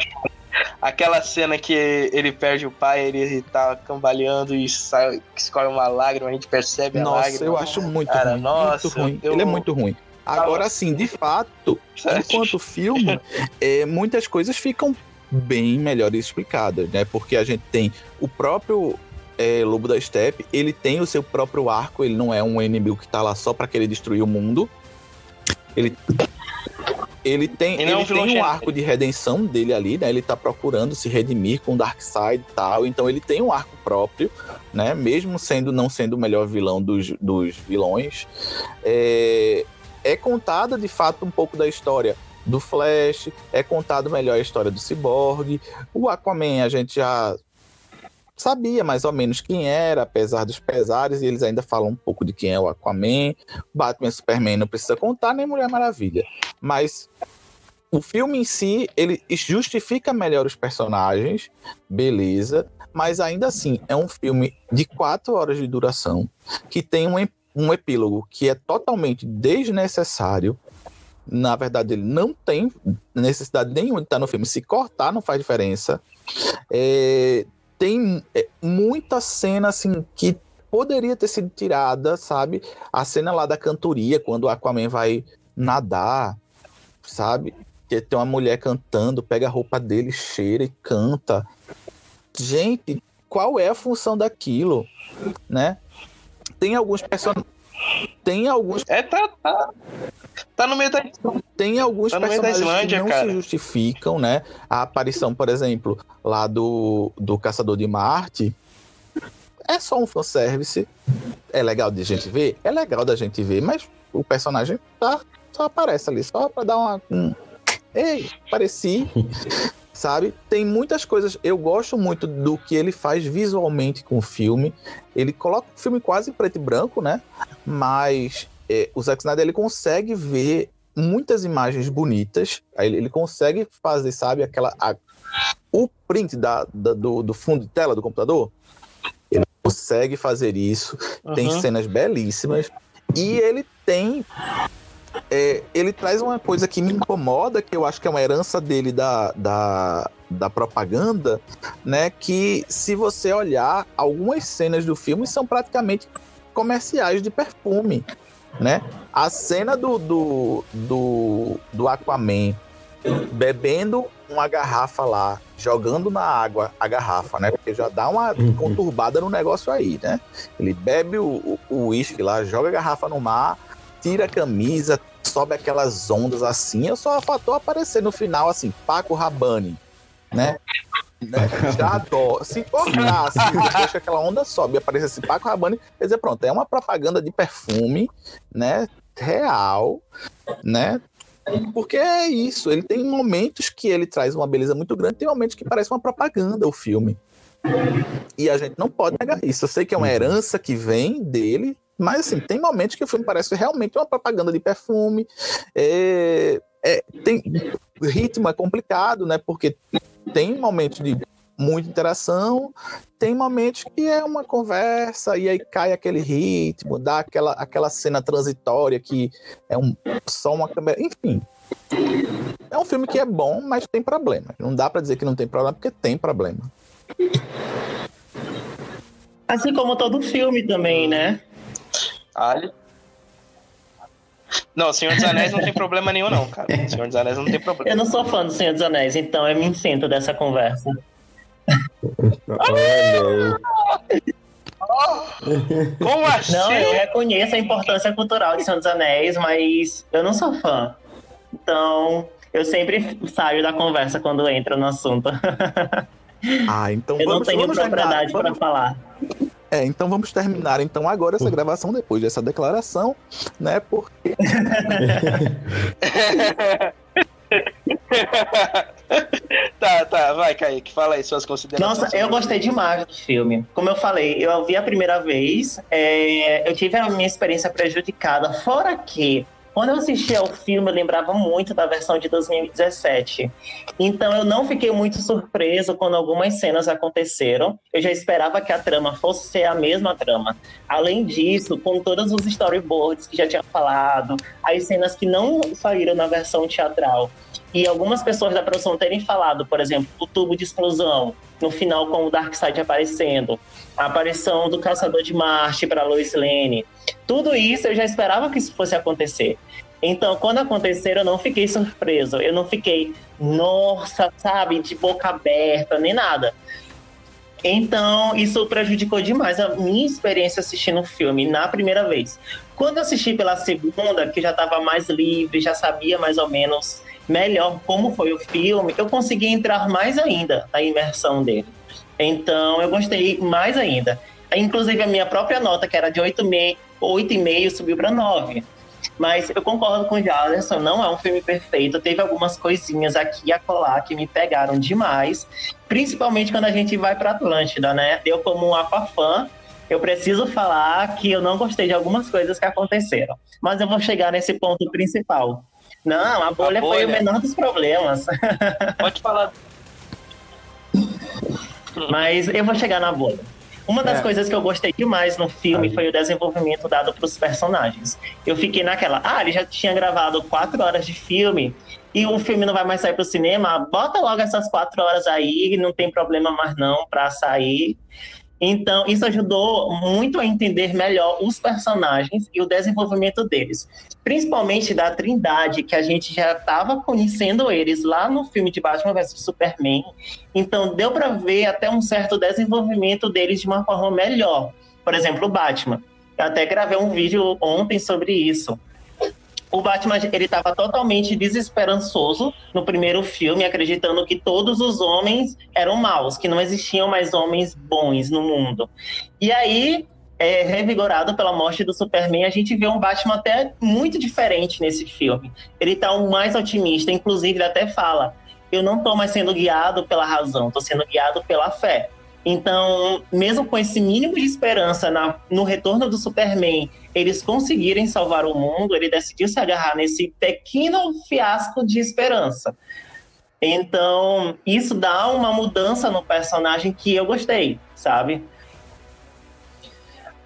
Aquela cena que ele perde o pai, ele tá cambaleando e sai, escorre uma lágrima, a gente percebe a Nossa, lágrima. eu acho muito Cara, ruim. nossa, muito ruim. eu- Ele é muito ruim. Agora sim, de fato, enquanto filme, é, muitas coisas ficam bem melhores explicadas, né? Porque a gente tem o próprio é, Lobo da Steppe, ele tem o seu próprio arco, ele não é um inimigo que tá lá só pra querer destruir o mundo. Ele, ele tem, Ele é um ele tem um arco de redenção dele ali, né? Ele tá procurando se redimir com o Darkseid e tal, então ele tem um arco próprio, né? Mesmo sendo não sendo o melhor vilão dos, dos vilões. É, é contada de fato um pouco da história do Flash, é contado melhor a história do Cyborg. O Aquaman a gente já sabia mais ou menos quem era, apesar dos pesares, e eles ainda falam um pouco de quem é o Aquaman. Batman e Superman não precisa contar, nem Mulher Maravilha. Mas o filme em si, ele justifica melhor os personagens, beleza, mas ainda assim é um filme de quatro horas de duração, que tem um, um epílogo que é totalmente desnecessário, na verdade, ele não tem necessidade nenhuma de estar no filme. Se cortar, não faz diferença. É, tem é, muita cena assim que poderia ter sido tirada, sabe? A cena lá da cantoria, quando o Aquaman vai nadar, sabe? Que tem uma mulher cantando, pega a roupa dele, cheira e canta. Gente, qual é a função daquilo, né? Tem alguns personagens tem alguns. É, tá, tá. Tá no meio da. Tem alguns tá personagens Islândia, que não cara. se justificam, né? A aparição, por exemplo, lá do, do Caçador de Marte. É só um fanservice. É legal de gente ver? É legal da gente ver, mas o personagem tá, só aparece ali, só pra dar uma. Um... Ei, apareci. sabe? Tem muitas coisas. Eu gosto muito do que ele faz visualmente com o filme. Ele coloca o filme quase em preto e branco, né? Mas é, o Zack Snyder ele consegue ver muitas imagens bonitas. Ele, ele consegue fazer, sabe, aquela. A, o print da, da do, do, fundo de tela do computador. Ele consegue fazer isso. Uhum. Tem cenas belíssimas. E ele tem é, ele traz uma coisa que me incomoda, que eu acho que é uma herança dele da, da, da propaganda, né? Que se você olhar, algumas cenas do filme são praticamente comerciais de perfume, né? A cena do, do, do, do Aquaman bebendo uma garrafa lá, jogando na água a garrafa, né? Porque já dá uma conturbada no negócio aí, né? Ele bebe o uísque lá, joga a garrafa no mar, tira a camisa, sobe aquelas ondas assim, eu só faltou aparecer no final assim, Paco Rabanne, né? Né? Já adoro. Se assim, deixa aquela onda sobe e aparece assim, Paco Rabanne, quer dizer, pronto, é uma propaganda de perfume, né? Real, né? Porque é isso, ele tem momentos que ele traz uma beleza muito grande, tem momentos que parece uma propaganda o filme. E a gente não pode negar isso. Eu sei que é uma herança que vem dele, mas assim, tem momentos que o filme parece realmente uma propaganda de perfume. É, é, tem ritmo é complicado, né? Porque tem momentos de muita interação, tem momentos que é uma conversa e aí cai aquele ritmo, dá aquela, aquela cena transitória que é um, só uma câmera. Enfim. É um filme que é bom, mas tem problema. Não dá para dizer que não tem problema, porque tem problema. Assim como todo filme também, né? Ali. Não, Senhor dos Anéis não tem problema nenhum, não, cara. Senhor dos Anéis não tem problema. Eu não sou fã do Senhor dos Anéis, então eu me isento dessa conversa. Olha Como assim? Não, eu reconheço a importância cultural de Senhor dos Anéis, mas eu não sou fã. Então, eu sempre saio da conversa quando entra no assunto. Ah, então eu vamos, não tenho vamos propriedade para falar. É, então vamos terminar então agora essa gravação depois dessa declaração, né? Porque tá, tá, vai, Kaique, fala aí suas considerações. Nossa, eu gostei demais do filme. Como eu falei, eu vi a primeira vez, é, eu tive a minha experiência prejudicada, fora que quando eu assisti ao filme, eu lembrava muito da versão de 2017. Então eu não fiquei muito surpreso quando algumas cenas aconteceram. Eu já esperava que a trama fosse ser a mesma trama. Além disso, com todos os storyboards que já tinha falado, as cenas que não saíram na versão teatral, e algumas pessoas da produção terem falado, por exemplo, o tubo de explosão, no final com o Darkseid aparecendo, a aparição do Caçador de Marte para Lois Lane. Tudo isso eu já esperava que isso fosse acontecer. Então, quando aconteceram, eu não fiquei surpreso. Eu não fiquei, nossa, sabe, de boca aberta, nem nada. Então, isso prejudicou demais a minha experiência assistindo o filme na primeira vez. Quando assisti pela segunda, que já estava mais livre, já sabia mais ou menos melhor como foi o filme, eu consegui entrar mais ainda na imersão dele. Então, eu gostei mais ainda. Inclusive, a minha própria nota, que era de 8,5, subiu para 9. Mas eu concordo com o Jaderson, não é um filme perfeito. Teve algumas coisinhas aqui e acolá que me pegaram demais. Principalmente quando a gente vai para Atlântida, né? Eu, como um Aquafã, eu preciso falar que eu não gostei de algumas coisas que aconteceram. Mas eu vou chegar nesse ponto principal. Não, a bolha, a bolha. foi o menor dos problemas. Pode falar. Mas eu vou chegar na bolha. Uma das É. coisas que eu gostei demais no filme Aí. foi o desenvolvimento dado para os personagens. Eu fiquei naquela, ah, ele já tinha gravado quatro horas de filme e o filme não vai mais sair para o cinema. Bota logo essas quatro horas aí, não tem problema mais não para sair. Então, isso ajudou muito a entender melhor os personagens e o desenvolvimento deles. Principalmente da Trindade, que a gente já estava conhecendo eles lá no filme de Batman vs Superman. Então, deu para ver até um certo desenvolvimento deles de uma forma melhor. Por exemplo, o Batman. Eu até gravei um vídeo ontem sobre isso. O Batman, ele estava totalmente desesperançoso no primeiro filme, acreditando que todos os homens eram maus, que não existiam mais homens bons no mundo. E aí, é, revigorado pela morte do Superman, a gente vê um Batman até muito diferente nesse filme. Ele tá o mais otimista, inclusive ele até fala: "Eu não tô mais sendo guiado pela razão, tô sendo guiado pela fé". Então, mesmo com esse mínimo de esperança na- no retorno do Superman, eles conseguirem salvar o mundo, ele decidiu se agarrar nesse pequeno fiasco de esperança. Então, isso dá uma mudança no personagem que eu gostei, sabe?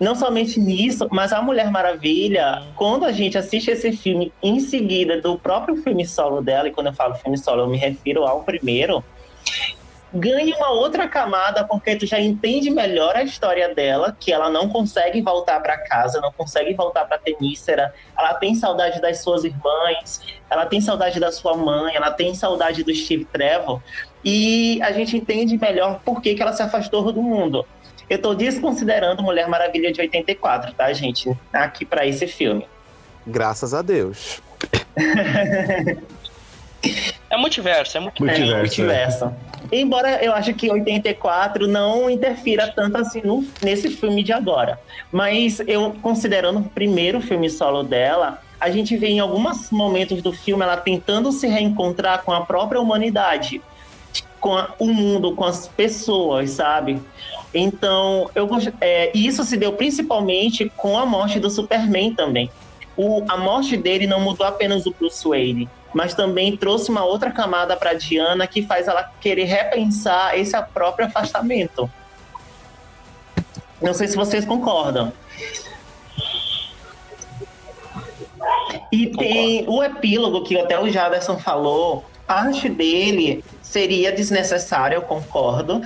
Não somente nisso, mas a Mulher Maravilha, quando a gente assiste esse filme em seguida do próprio filme solo dela, e quando eu falo filme solo, eu me refiro ao primeiro, ganha uma outra camada porque tu já entende melhor a história dela, que ela não consegue voltar para casa, não consegue voltar para Tenícera, ela tem saudade das suas irmãs, ela tem saudade da sua mãe, ela tem saudade do Steve Trevor, e a gente entende melhor por que, que ela se afastou do mundo. Eu tô desconsiderando Mulher Maravilha de 84, tá, gente? Aqui para esse filme. Graças a Deus. É multiverso, é muito Multiverso, É, multiverso. Embora eu acho que 84 não interfira tanto assim no- nesse filme de agora. Mas eu, considerando o primeiro filme solo dela, a gente vê em alguns momentos do filme ela tentando se reencontrar com a própria humanidade, com a- o mundo, com as pessoas, sabe? Então, eu é, e isso se deu principalmente com a morte do Superman também. O, a morte dele não mudou apenas o Bruce Wayne, mas também trouxe uma outra camada para Diana que faz ela querer repensar esse próprio afastamento. Não sei se vocês concordam. E tem o epílogo que até o Jaderson falou, parte dele seria desnecessária, eu concordo,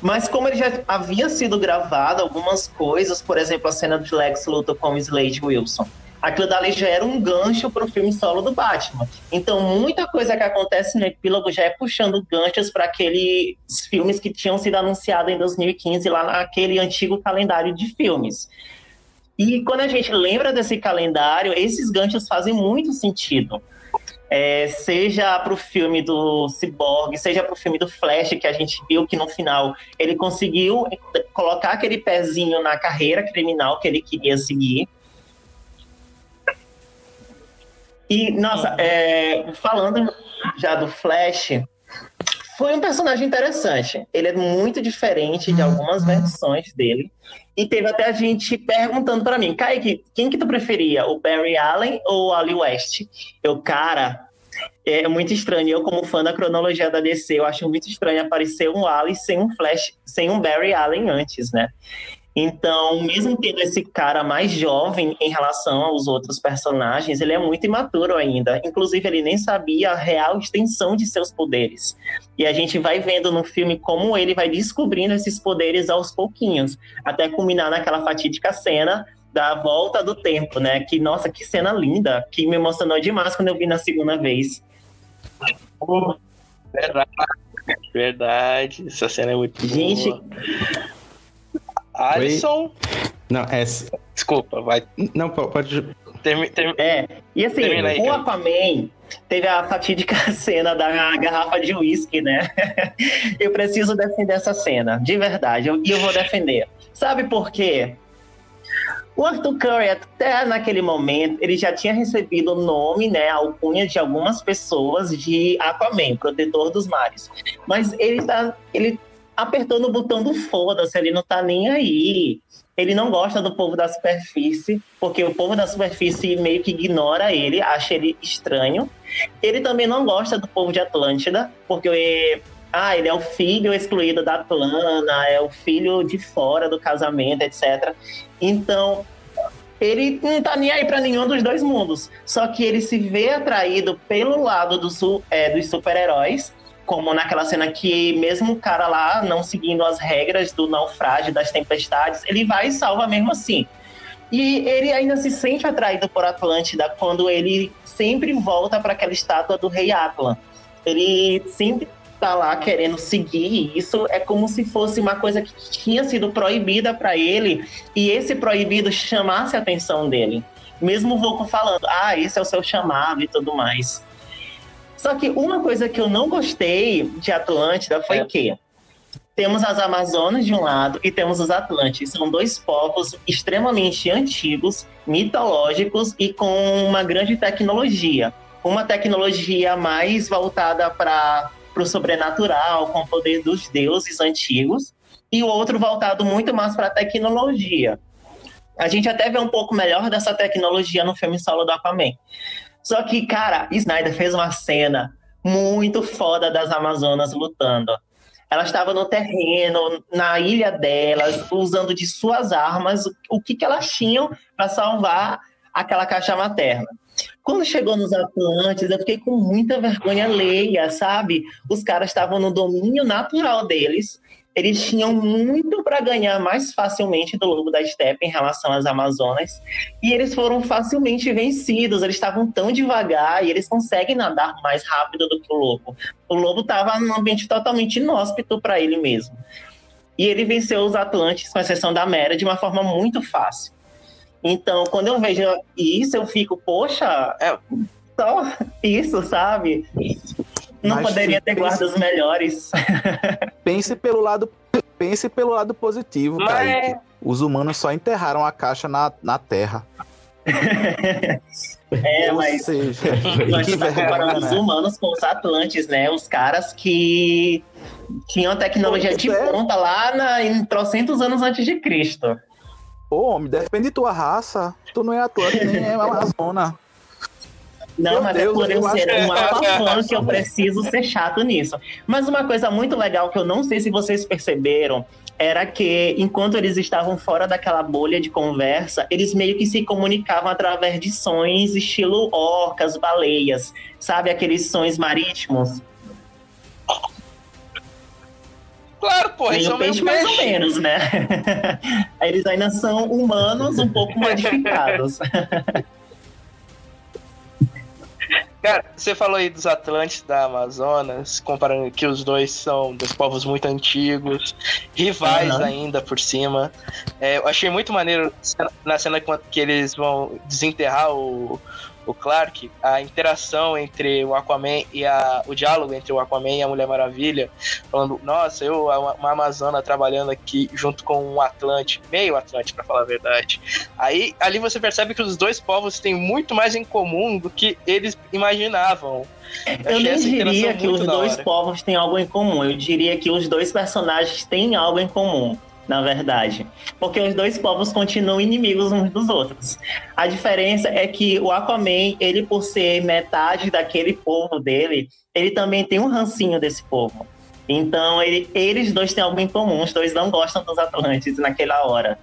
mas como ele já havia sido gravado algumas coisas, por exemplo, a cena de Lex Luthor com Slade Wilson, aquilo dali já era um gancho para o filme solo do Batman. Então, muita coisa que acontece no epílogo já é puxando ganchos para aqueles filmes que tinham sido anunciados em 2015 lá naquele antigo calendário de filmes. E quando a gente lembra desse calendário, esses ganchos fazem muito sentido. É, seja para o filme do Cyborg, seja para o filme do Flash, que a gente viu que no final ele conseguiu colocar aquele pezinho na carreira criminal que ele queria seguir. E, nossa, é, falando já do Flash, foi um personagem interessante. Ele é muito diferente de algumas versões dele. E teve até a gente perguntando para mim, Kaique, quem que tu preferia, o Barry Allen ou o Ali West? Eu, cara, é muito estranho. Eu, como fã da cronologia da DC, eu acho muito estranho aparecer um Ali sem um Flash, sem um Barry Allen antes, né? Então, mesmo tendo esse cara mais jovem em relação aos outros personagens, ele é muito imaturo ainda. Inclusive, ele nem sabia a real extensão de seus poderes. E a gente vai vendo no filme como ele vai descobrindo esses poderes aos pouquinhos, até culminar naquela fatídica cena da volta do tempo, né? Que, nossa, que cena linda, que me emocionou demais quando eu vi na segunda vez. Verdade. Verdade. Essa cena é muito Gente, boa. Alisson. Não, é. Desculpa, vai. Não, po- pode. Termi, termi- É, e assim, aí, o. Aquaman teve a fatídica cena da garrafa de uísque, né? eu preciso defender essa cena, de verdade, eu- e eu vou defender. Sabe por quê? O Arthur Curry, até naquele momento, ele já tinha recebido o nome, né, a alcunha de algumas pessoas de Aquaman, protetor dos mares. Mas ele tá, ele apertou no botão do foda-se, ele não tá nem aí. Ele não gosta do povo da superfície, porque o povo da superfície meio que ignora ele, acha ele estranho. Ele também não gosta do povo de Atlântida, porque ah, ele é o filho excluído da plana, é o filho de fora do casamento, etc. Então, ele não tá nem aí para nenhum dos dois mundos. Só que ele se vê atraído pelo lado do, é, dos super-heróis, como naquela cena que mesmo o cara lá não seguindo as regras do naufrágio, das tempestades, ele vai e salva mesmo assim. E ele ainda se sente atraído por Atlântida quando ele sempre volta para aquela estátua do rei Atlan. Ele sempre tá lá querendo seguir isso é como se fosse uma coisa que tinha sido proibida para ele e esse proibido chamasse a atenção dele. Mesmo o Vulco falando, ah, esse é o seu chamado e tudo mais. Só que uma coisa que eu não gostei de Atlântida foi é. que temos as Amazonas de um lado e temos os Atlantes. São dois povos extremamente antigos, mitológicos e com uma grande tecnologia. Uma tecnologia mais voltada para o sobrenatural, com o poder dos deuses antigos, e o outro voltado muito mais para a tecnologia. A gente até vê um pouco melhor dessa tecnologia no filme solo do Aquaman. Só que, cara, Snyder fez uma cena muito foda das Amazonas lutando. Elas estavam no terreno, na ilha delas, usando de suas armas o que, que elas tinham para salvar aquela caixa materna. Quando chegou nos Atlantes, eu fiquei com muita vergonha alheia, sabe? Os caras estavam no domínio natural deles eles tinham muito para ganhar mais facilmente do Lobo da Steppe em relação às Amazonas, e eles foram facilmente vencidos. Eles estavam tão devagar e eles conseguem nadar mais rápido do que o Lobo. O Lobo estava num ambiente totalmente inóspito para ele mesmo. E ele venceu os Atlantes, com exceção da Mera, de uma forma muito fácil. Então, quando eu vejo isso, eu fico, poxa, é só isso, sabe? Não Mas poderia ter guardas melhores. pense pelo lado, pense pelo lado positivo, Mas... Kaique. Os humanos só enterraram a caixa na, na Terra. É, mas seja, nós estamos comparando os humanos com os Atlantes, né? Os caras que tinham tecnologia de é. ponta lá na, em trocentos anos antes de Cristo. Ô, homem, depende de tua raça. Tu não é Atlante nem é Amazona. Não, Meu mas é Deus, é por eu ser um fã que eu preciso ser chato nisso. Mas uma coisa muito legal que eu não sei se vocês perceberam era que enquanto eles estavam fora daquela bolha de conversa, eles meio que se comunicavam através de sons estilo orcas, baleias, sabe aqueles sons marítimos. Claro, pô, eles são peixe mais ou menos, né? eles ainda são humanos um pouco modificados. Cara, você falou aí dos Atlantes da Amazonas, comparando que os dois são dois povos muito antigos, rivais uhum. ainda por cima. É, eu achei muito maneiro na cena que eles vão desenterrar o, o Clark, a interação entre o Aquaman e a. o diálogo entre o Aquaman e a Mulher Maravilha, falando, nossa, eu, uma Amazona trabalhando aqui junto com um Atlante, meio Atlante, para falar a verdade. Aí ali você percebe que os dois povos têm muito mais em comum do que eles imaginavam. Eu, eu nem diria que os dois povos têm algo em comum, eu diria que os dois personagens têm algo em comum na verdade. Porque os dois povos continuam inimigos uns dos outros. A diferença é que o Aquaman, ele por ser metade daquele povo dele, ele também tem um rancinho desse povo. Então, ele, eles dois têm algo em comum, os dois não gostam dos Atlantes naquela hora.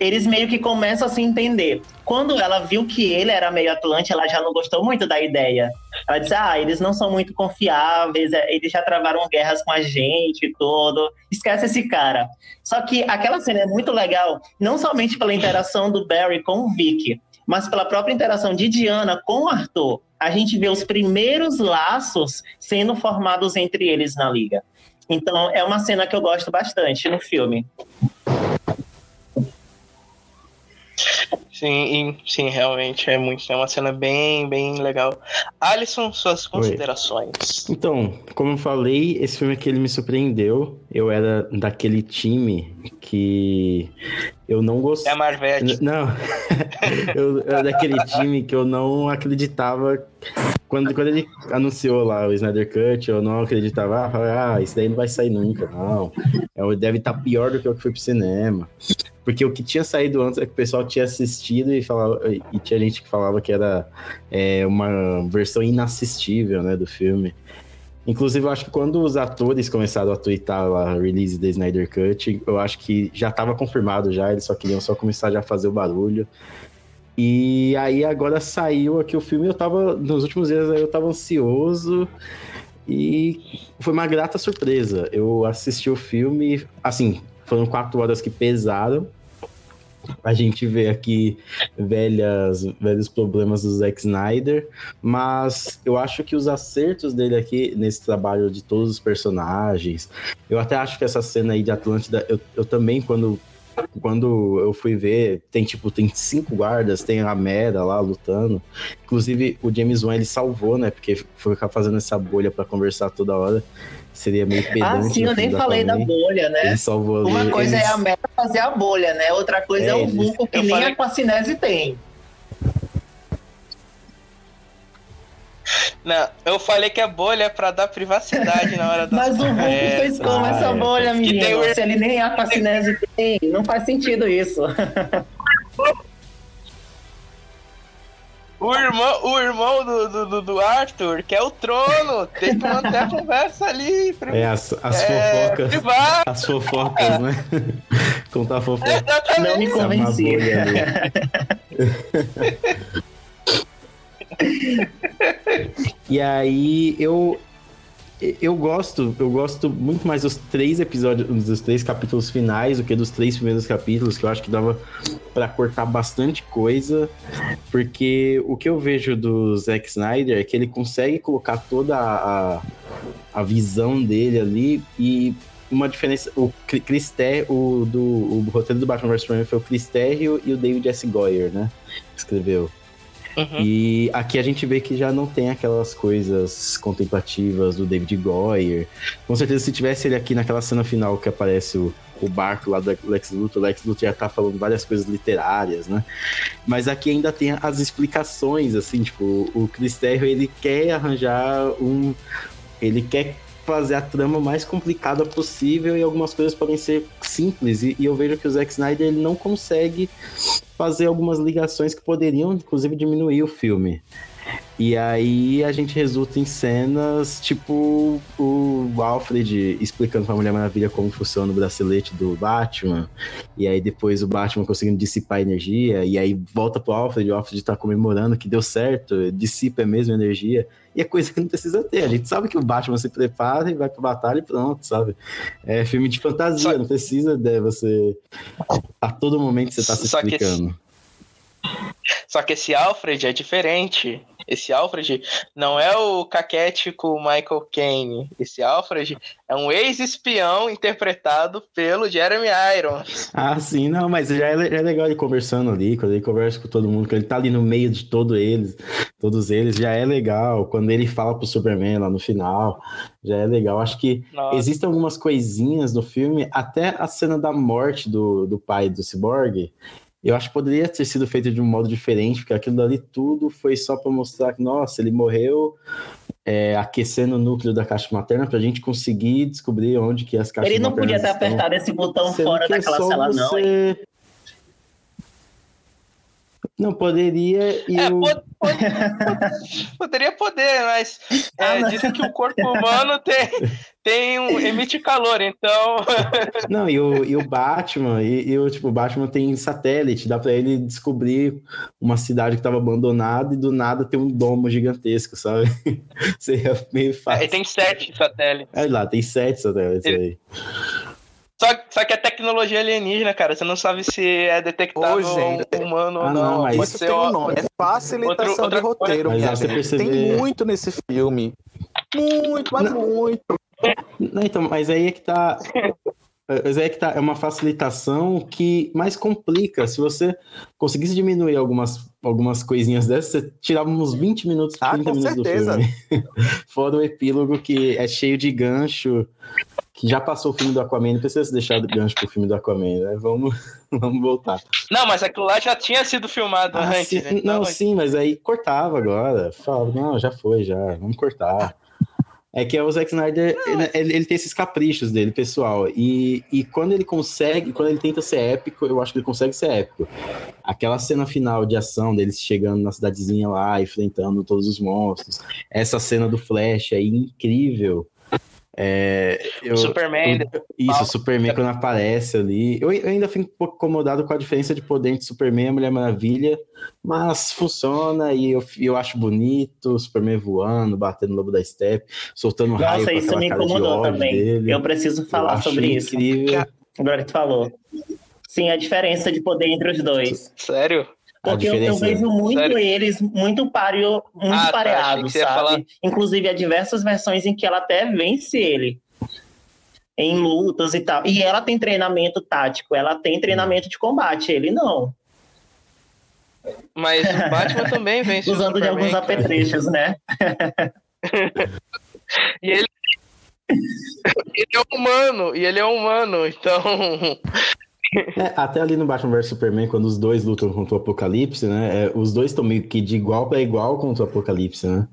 Eles meio que começam a se entender. Quando ela viu que ele era meio Atlante, ela já não gostou muito da ideia. Ela disse: Ah, eles não são muito confiáveis, é, eles já travaram guerras com a gente e tudo. Esquece esse cara. Só que aquela cena é muito legal, não somente pela interação do Barry com o Vic, mas pela própria interação de Diana com o Arthur. A gente vê os primeiros laços sendo formados entre eles na liga. Então, é uma cena que eu gosto bastante no filme. Sim, sim, realmente é muito. É uma cena bem, bem legal. Alisson, suas considerações. Oi. Então, como eu falei, esse filme aqui ele me surpreendeu. Eu era daquele time que eu não gostei. É Marvete. Não, eu, eu daquele time que eu não acreditava quando, quando ele anunciou lá o Snyder Cut, eu não acreditava, ah, ah isso daí não vai sair nunca, não. É, deve estar tá pior do que o que foi pro cinema. Porque o que tinha saído antes é que o pessoal tinha assistido e, falava, e tinha gente que falava que era é, uma versão inassistível, né, do filme. Inclusive, eu acho que quando os atores começaram a twittar a release da Snyder Cut, eu acho que já estava confirmado já, eles só queriam só começar já a fazer o barulho. E aí agora saiu aqui o filme, eu tava, nos últimos dias eu tava ansioso e foi uma grata surpresa. Eu assisti o filme, assim, foram quatro horas que pesaram, a gente vê aqui velhas, velhos problemas do Zack Snyder, mas eu acho que os acertos dele aqui nesse trabalho de todos os personagens, eu até acho que essa cena aí de Atlântida, eu, eu também, quando quando eu fui ver, tem tipo, tem cinco guardas, tem a Mera lá lutando. Inclusive, o James Wan ele salvou, né? Porque foi ficar fazendo essa bolha para conversar toda hora seria meio Ah, pedante. sim, eu no nem falei da também. bolha, né? Ele salvou Uma ali. coisa Eles- é a meta fazer a bolha, né? Outra coisa é, É, o eles- vulco que eu nem falei- a Quacinese tem. Não, eu falei que a bolha é pra dar privacidade na hora da. Mas o É, fez como ah, essa é. bolha, tem menino? o- Se ele nem a Quacinese tem, não faz sentido isso. O irmão, o irmão do, do, do- do Arthur, que é o trono, tem que manter a conversa ali. É, as, as é, fofocas. privado. As fofocas, né? Contar fofocas. Exatamente. Não me é uma convenci. e aí eu eu gosto, eu gosto muito mais dos três episódios, dos três capítulos finais do que dos três primeiros capítulos, que eu acho que dava pra cortar bastante coisa, porque o que eu vejo do Zack Snyder é que ele consegue colocar toda a, a, visão dele ali e uma diferença, o Cri- Chris Terry, o, do, o roteiro do Batman vs Superman foi o Chris e o David S. Goyer, né? Escreveu. Uhum. E aqui a gente vê que já não tem aquelas coisas contemplativas do David Goyer. Com certeza, se tivesse ele aqui naquela cena final que aparece o, o barco lá do Lex Luthor, o Lex Luthor já tá falando várias coisas literárias, né? Mas aqui ainda tem as explicações, assim, tipo, o Chris Terrio, ele quer arranjar um... Ele quer fazer a trama mais complicada possível e algumas coisas podem ser simples. E, e eu vejo que o Zack Snyder ele não consegue fazer algumas ligações que poderiam, inclusive, diminuir o filme. E aí a gente resulta em cenas tipo o Alfred explicando pra Mulher Maravilha como funciona o bracelete do Batman. E aí depois o Batman conseguindo dissipar a energia. E aí volta pro Alfred, o Alfred tá comemorando que deu certo, dissipa mesmo a energia. E é coisa que não precisa ter. A gente sabe que o Batman se prepara e vai pra batalha e pronto, sabe? É filme de fantasia, Só- não precisa de você. A todo momento você tá se Só que explicando. Só que esse Alfred é diferente. Esse Alfred não é o caquético Michael Caine. Esse Alfred é um ex-espião interpretado pelo Jeremy Irons. Ah, sim, não, mas já é, le- é legal ele conversando ali, quando ele conversa com todo mundo, quando ele tá ali no meio de todo eles, todos eles, já é legal. Quando ele fala pro Superman lá no final, já é legal. Acho que Nossa. existem algumas coisinhas no filme, até a cena da morte do, do pai do Cyborg. Eu acho que poderia ter sido feito de um modo diferente, porque aquilo dali tudo foi só pra mostrar que, nossa, ele morreu é, aquecendo o núcleo da caixa materna pra gente conseguir descobrir onde que as caixas Ele não podia ter estão. apertado esse botão Sendo fora é daquela cela, não. hein? Não, poderia e É, o... pod- pod- poderia poder, mas é, Ah, dizem que o corpo humano tem, tem um, emite calor, então. Não, e o, e o Batman, e, e o tipo, Batman tem satélite, dá pra ele descobrir uma cidade que tava abandonada e do nada tem um domo gigantesco, sabe? Seria meio Aí fácil. tem sete satélites. Aí lá, tem sete satélites aí. Só, só que é tecnologia alienígena, cara. Você não sabe se é detectável Ô, gente. um humano Ah, ou não, não. mas tem um nome. É facilitação Outro- outra de roteiro, Mas gente. perceber- Tem muito nesse filme. Muito, mas muito. Não, então, mas aí é que tá. Mas aí é que tá, é uma facilitação que mais complica. Se você conseguisse diminuir algumas, algumas coisinhas dessas, você tirava uns 20 minutos, 30 Ah, com minutos certeza. do filme. Fora o epílogo que é cheio de gancho, que já passou o filme do Aquaman, não precisa se deixar do gancho pro filme do Aquaman, né? Vamos, vamos voltar. Não, mas aquilo lá já tinha sido filmado Ah, antes. sim, então, não, sim, mas aí cortava agora. Fala, não, já foi, já, vamos cortar. É que o Zack Snyder, ele, ele tem esses caprichos dele, pessoal. E, e quando ele consegue, quando ele tenta ser épico, eu acho que ele consegue ser épico. Aquela cena final de ação deles chegando na cidadezinha lá, enfrentando todos os monstros. Essa cena do Flash é incrível. É, eu, Superman. eu- isso, o Superman quando aparece ali. Eu, eu ainda fico um pouco incomodado com a diferença de poder entre Superman e Mulher Maravilha, mas funciona e eu, eu acho bonito. o Superman voando, batendo no lobo da steppe, soltando raio Nossa, isso me de incomodou ódio também. dele. Eu preciso falar acho sobre isso. incrível. Agora que tu falou. Sim, a diferença de poder entre os dois. Sério? Porque eu, eu vejo muito Sério? eles muito páreo, muito Ah, tá, pareados, ia sabe? falar- Inclusive, há diversas versões em que ela até vence ele. Em lutas e tal. E ela tem treinamento tático, ela tem treinamento de combate, ele não. Mas o Batman também vence Usando de alguns cara. apetrechos, né? E ele... ele é humano, e ele é humano, então... É, até ali no Batman vs Superman, quando os dois lutam contra o Apocalipse, né? é, os dois estão meio que de igual para igual contra o Apocalipse, né?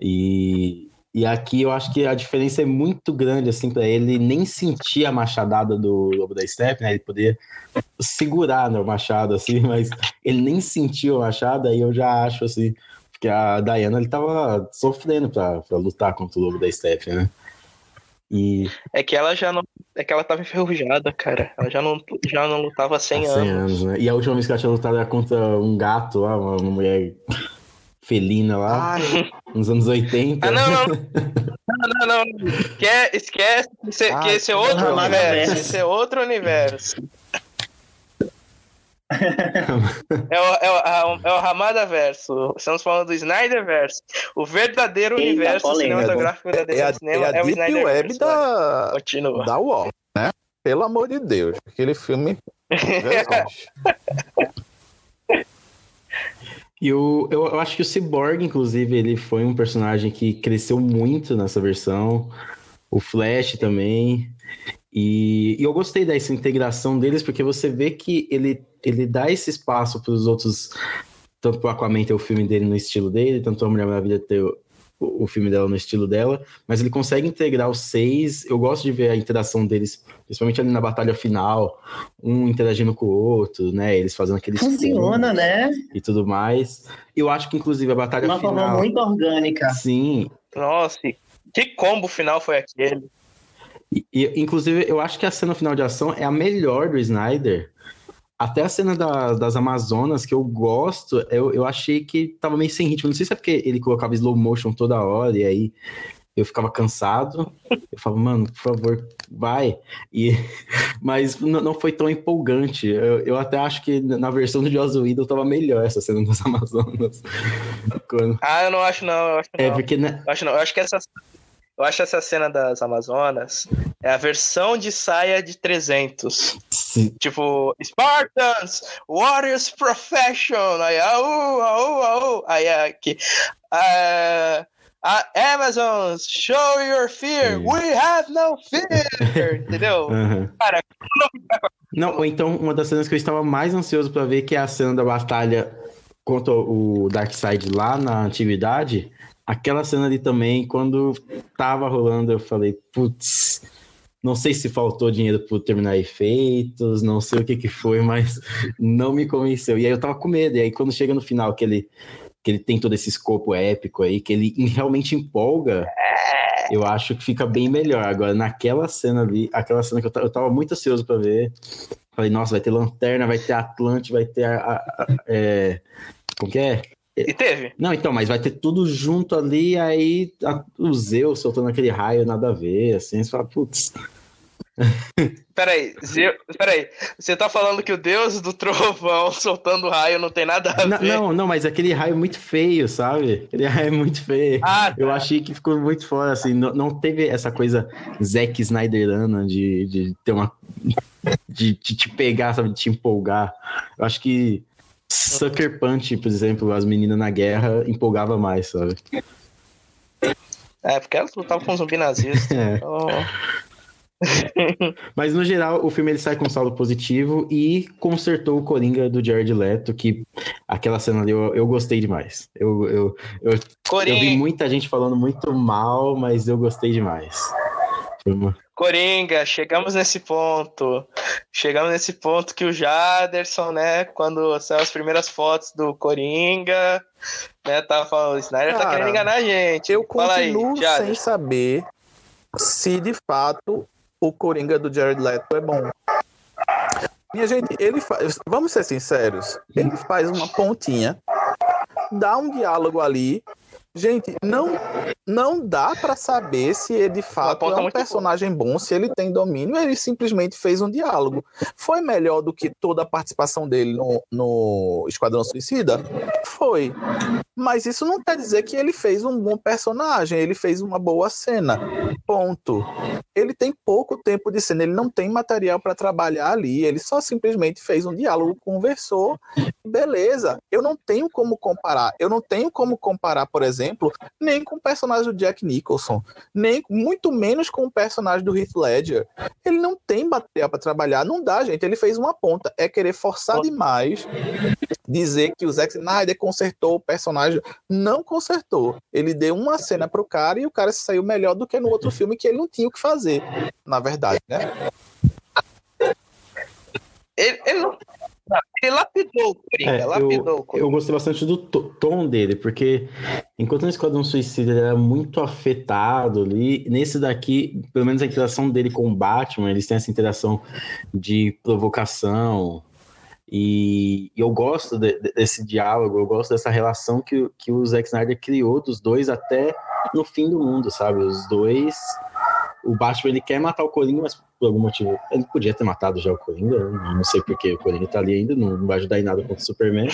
E, e aqui eu acho que a diferença é muito grande, assim, para ele nem sentir a machadada do Lobo da Steppe, né? Ele poder segurar no machado, assim, mas ele nem sentiu a machada, aí eu já acho, assim, porque a Diana, ele tava sofrendo pra lutar contra o Lobo da Steppe, né? E É que ela já não... É que ela tava enferrujada, cara. Ela já não, já não lutava há 100 Há 100 anos. anos, né? E a última vez que ela tinha lutado era contra um gato lá, uma, uma mulher felina lá, nos anos 80. Ah, não, não. Não, não, não. Esque- Esquece, que esse, que Ai, esse é outro universo. Verso. Esse é outro universo. É o, é, o, é o Ramada Verso. Estamos falando do Snyder Verso. O verdadeiro Eita, universo polêmica. cinematográfico da DC É a, no cinema é a é o Deep Snyder Web Verso. da, Continua. da Warner, né? Pelo amor de Deus. Aquele filme. Jesus. E o, eu, eu acho que o Cyborg, inclusive, ele foi um personagem que cresceu muito nessa versão. O Flash também. E, e eu gostei dessa integração deles, porque você vê que ele, ele dá esse espaço para os outros. Tanto o Aquaman ter o filme dele no estilo dele, tanto a Mulher Maravilha ter o, o filme dela no estilo dela, mas ele consegue integrar os seis. Eu gosto de ver a interação deles, principalmente ali na batalha final, um interagindo com o outro, né? Eles fazendo aqueles Funciona, né? e tudo mais. Eu acho que, inclusive, a batalha De uma forma final. muito orgânica. Sim. Nossa, que combo final foi aquele? E, inclusive, eu acho que a cena final de ação é a melhor do Snyder. Até a cena da- das Amazonas, que eu gosto, eu, eu achei que tava meio sem ritmo. Não sei se é porque ele colocava slow motion toda hora, e aí eu ficava cansado. Eu falava, mano, por favor, vai. E, mas não, não foi tão empolgante. Eu, eu até acho que na versão do Joss Whedon tava melhor essa cena das Amazonas. Quando- Ah, eu não acho não, eu acho É, não. porque né, Eu acho não. Eu acho que essa eu acho essa cena das Amazonas é a versão de saia de 300. se- Tipo, Spartans, Warriors Profession, aí, au, au, au, aí aqui, ah, ah, Amazons, show your fear, Sim. we have no fear, entendeu? Aham. Cara, Não, ou então uma das cenas que eu estava mais ansioso pra ver, que é a cena da batalha contra o Darkseid lá na antiguidade. Aquela cena ali também, quando tava rolando, eu falei, putz, não sei se faltou dinheiro por terminar efeitos, não sei o que que foi, mas não me convenceu. E aí eu tava com medo, e aí quando chega no final, que ele, que ele tem todo esse escopo épico aí, que ele realmente empolga, eu acho que fica bem melhor. Agora, naquela cena ali, aquela cena que eu, eu tava muito ansioso pra ver, falei, nossa, vai ter Lanterna, vai ter Atlante, vai ter a... a- a- é... Como que é? E teve. Não, então, mas vai ter tudo junto ali, aí a- o Zeus soltando aquele raio, nada a ver, assim, você fala, putz... Peraí, Zeu- peraí, você tá falando que o deus do trovão soltando raio não tem nada a Não, ver? não, não, mas aquele raio muito feio, sabe? Aquele raio é muito feio. Ah, tá. Eu achei que ficou muito fora, assim, não, não teve essa coisa Zack Snyderana de, de ter uma. de, de te pegar, sabe, de te empolgar. Eu acho que Sucker Punch, por exemplo, as meninas na guerra empolgava mais, sabe? É, porque elas lutavam com zumbi nazista. É. Então, Mas no geral, o filme ele sai com saldo positivo e consertou o Coringa do Jared Leto, que aquela cena ali eu, eu gostei demais. Eu, eu, eu, eu vi muita gente falando muito mal, mas eu gostei demais. Foi uma- Coringa, chegamos nesse ponto. Chegamos nesse ponto que o Jaderson, né, quando saiu as primeiras fotos do Coringa, né, tava falando, o Snyder tá Cara, querendo enganar a gente. Eu Fala aí, continuo sem Jaderson. saber se de fato o Coringa do Jared Leto é bom. Minha gente, ele faz. Vamos ser sinceros, ele faz uma pontinha, dá um diálogo ali. Gente, não não dá pra saber se ele de fato é um personagem bom, se ele tem domínio, ele simplesmente fez um diálogo. Foi melhor do que toda a participação dele no, no Esquadrão Suicida? Foi. Mas isso não quer dizer que ele fez um bom personagem, ele fez uma boa cena. Ponto. Ele tem pouco tempo de cena, ele não tem material para trabalhar ali, ele só simplesmente fez um diálogo, conversou, beleza. Eu não tenho como comparar. Eu não tenho como comparar, por exemplo, nem com o personagem do Jack Nicholson, nem muito menos com o personagem do Heath Ledger. Ele não tem material para trabalhar, não dá, gente. Ele fez uma ponta, é querer forçar demais dizer que o Zack Snyder consertou o personagem. Não consertou. Ele deu uma cena pro cara e o cara se saiu melhor do que no outro filme que ele não tinha o que fazer, na verdade, né? Ele, ele não- ele lapidou o Coringa, É, lapidou o eu, Coringa. eu gostei bastante do to- tom dele, porque enquanto no Esquadrão Suicida ele era muito afetado ali, nesse daqui, pelo menos a interação dele com o Batman, eles têm essa interação de provocação. E, e eu gosto de- de- desse diálogo, eu gosto dessa relação que, o- que o Zack Snyder criou dos dois até no fim do mundo, sabe? Os dois. O Batman ele quer matar o Coringa, mas por algum motivo. Ele podia ter matado já o Coringa, eu não sei porque o Coringa tá ali ainda, não, não vai ajudar em nada contra o Superman.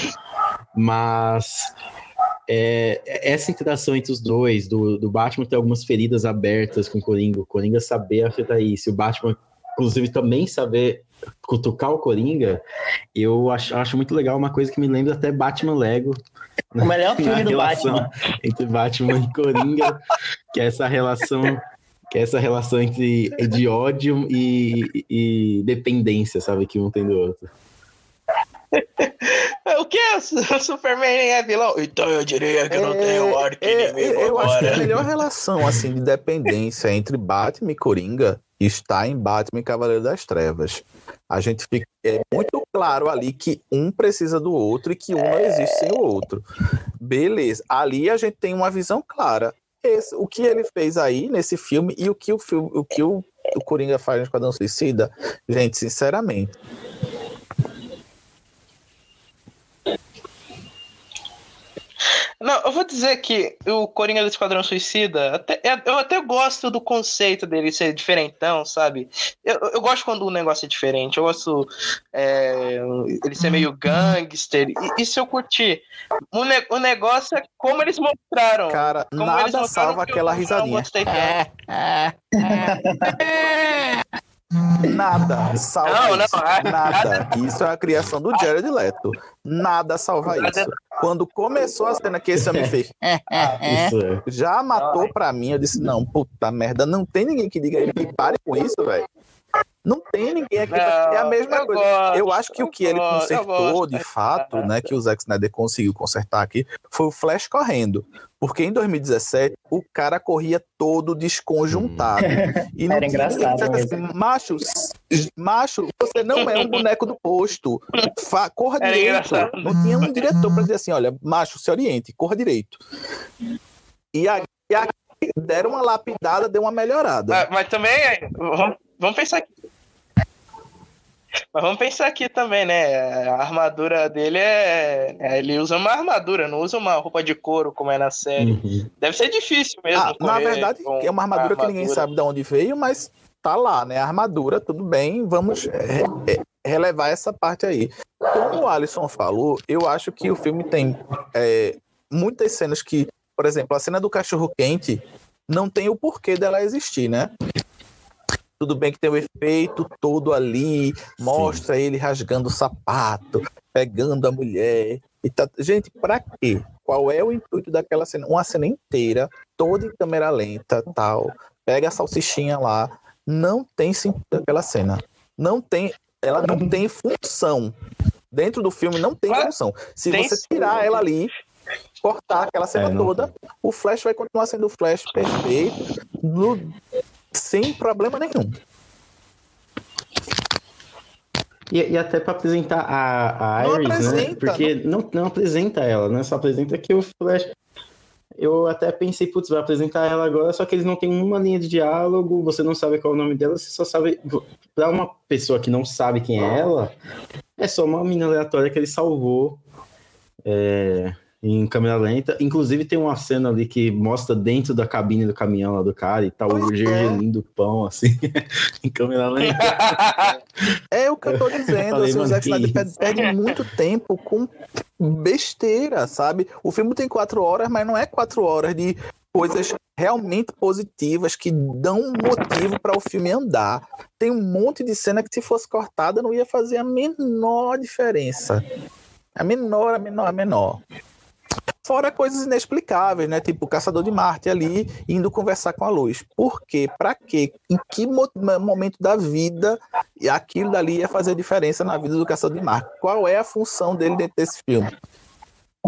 Mas é, essa interação entre os dois, do, do Batman ter algumas feridas abertas com o Coringa, o Coringa saber afetar isso, o Batman, inclusive, também saber cutucar o Coringa, eu acho, acho muito legal, uma coisa que me lembra até Batman Lego. O melhor filme do Batman. Entre Batman e Coringa, que é essa relação. Que é essa relação entre de ódio e, e dependência, sabe? Que um tem do outro. O que? O Superman é vilão? Então eu diria que não tem um arco É, inimigo eu acho que a agora. melhor relação assim de dependência entre Batman e Coringa está em Batman e Cavaleiro das Trevas. A gente fica é muito claro ali que um precisa do outro e que um não existe sem o outro. Beleza. Ali a gente tem uma visão clara. Esse- o que ele fez aí nesse filme e o que o filme, o que o, o Coringa faz no Esquadrão Suicida, gente, sinceramente, Não, eu vou dizer que o Coringa do Esquadrão Suicida, até- é- eu até gosto do conceito dele ser diferentão, sabe? Eu, eu gosto quando o negócio é diferente. Eu gosto é, ele ser meio gangster. E, isso eu curti. O, ne- o negócio é como eles mostraram. cara, Como eles nada mostraram salva que aquela eu não risadinha. gostei tanto. Nada salva Não, não, isso. a- Nada. Isso é a criação do Jared Leto. Nada salva isso. Quando começou a cena que esse homem fez, Isso é. já matou pra mim. Eu disse, não, puta merda, não tem ninguém que diga que pare com isso, velho. Não tem ninguém aqui. Não, é a mesma eu coisa. gosto, eu acho que o que eu ele gosto, eu consertou, de fato, né, que o Zack Snyder conseguiu consertar aqui, foi o Flash correndo. Porque em 2017, o cara corria todo desconjuntado. E não Era engraçado assim, macho, macho, você não é um boneco do posto. Fa- corra Era direito. engraçado. Não tinha um diretor para dizer assim, olha, macho, se oriente, corra direito. E aqui, e aqui deram uma lapidada, deu uma melhorada. Mas, mas também, vamos, vamos pensar aqui. Mas vamos pensar aqui também, né? A armadura dele é. é, Ele usa uma armadura, não usa uma roupa de couro como é na série. Uhum. Deve ser difícil mesmo. Ah, na verdade, é uma armadura, que ninguém armadura. sabe de onde veio, mas tá lá, né? A armadura, tudo bem, vamos é, é, relevar essa parte aí. Como o Alisson falou, eu acho que o filme tem é, muitas cenas que, por exemplo, a cena do cachorro quente não tem o porquê dela existir, né? Tudo bem que tem o efeito todo ali, mostra ele rasgando o sapato, pegando a mulher. E tá... Gente, pra quê? Qual é o intuito daquela cena? Uma cena inteira, toda em câmera lenta, tal. Pega a salsichinha lá, não tem sentido aquela cena. Não tem, ela não tem função. Dentro do filme não tem função. Se você sim. tirar ela ali, cortar aquela cena É, toda, o Flash vai continuar sendo o Flash perfeito, no- sem problema nenhum. E, e até pra apresentar a, a Não Iris, né? apresenta, Porque não, não apresenta ela, né? Só apresenta que o Flash. Eu até pensei, putz, vai apresentar ela agora, só que eles não têm uma linha de diálogo, você não sabe qual é o nome dela, você só sabe. Pra uma pessoa que não sabe quem é ela, é só uma menina aleatória que ele salvou é, em câmera lenta. Inclusive tem uma cena ali que mostra dentro da cabine do caminhão lá do cara e tá o Pois é. gergelim do pão, assim, em câmera lenta. É o que eu tô dizendo, falei, assim, o Zack Snyder perde, perde muito tempo com besteira, sabe? O filme tem quatro horas, mas não é quatro horas de coisas realmente positivas que dão um motivo para o filme andar. Tem um monte de cena que se fosse cortada não ia fazer a menor diferença. A menor, a menor, a menor. Fora coisas inexplicáveis, né? Tipo o Caçador de Marte ali indo conversar com a luz. Por quê? Pra quê? Em que mo- momento da vida e aquilo dali ia fazer diferença na vida do Caçador de Marte? Qual é a função dele dentro desse filme?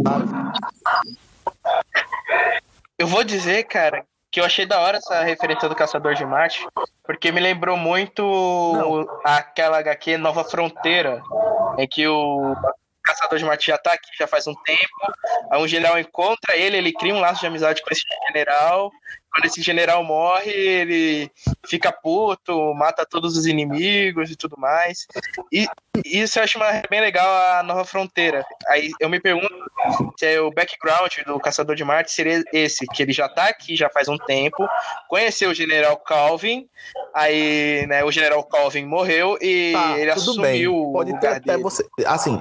Sabe? Eu vou dizer, cara, que eu achei da hora essa referência do Caçador de Marte, porque me lembrou muito aquela HQ Nova Fronteira, em que o Caçador de Marte já tá aqui já faz um tempo, aí um general encontra ele, ele cria um laço de amizade com esse general, quando esse general morre, ele fica puto, mata todos os inimigos e tudo mais. E isso eu acho bem legal a Nova Fronteira. Aí eu me pergunto se é o background do Caçador de Marte seria esse, que ele já tá aqui já faz um tempo, conheceu o General Calvin, aí né, o General Calvin morreu e Tá, ele tudo bem. assumiu o Pode ter até dele. você. Assim,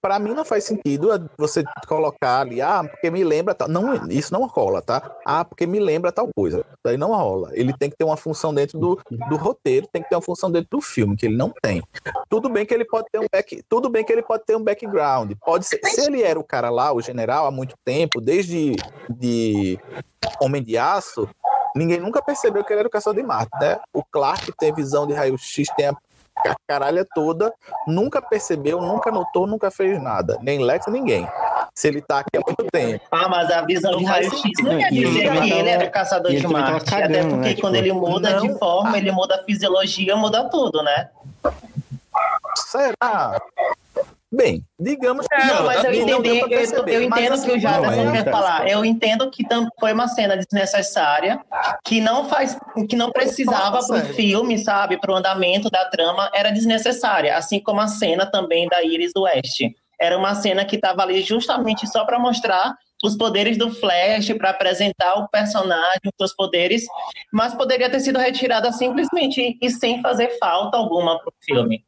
pra mim não faz sentido você colocar ali, ah, porque me lembra. Não, isso não rola, tá? Ah, porque me lembra tal coisa. Aí não rola. Ele tem que ter uma função dentro do, do roteiro, tem que ter uma função dentro do filme, que ele não tem. Tudo bem que ele pode ter um back, tudo bem que ele pode ter um background. Pode ser, se ele era o cara lá, o general, há muito tempo, desde de Homem de Aço, ninguém nunca percebeu que ele era o caçador de Marte, né? O Clark tem visão de raio-x, tem a a caralha toda, nunca percebeu, nunca notou, nunca fez nada. Nem Lex, ninguém. Se ele tá aqui há muito tempo. Ah, mas a visão de Não raio-x não quer E ele dizer que ele é o caçador de Marte. cagando, Até porque né? quando Tipo, ele muda de não- forma, ele muda a fisiologia, muda tudo, né? Será? Bem, digamos que Não, mas eu não deu entendi, eu, perceber, eu entendo assim, que o não, Jaderson mas- quer falar. Eu entendo que tam- foi uma cena desnecessária, que não faz, que não precisava pro sério. filme, sabe, pro andamento da trama, era desnecessária. Assim como a cena também da Iris do Oeste. Era uma cena que estava ali justamente só para mostrar os poderes do Flash, para apresentar o personagem, os seus poderes, mas poderia ter sido retirada simplesmente e sem fazer falta alguma pro filme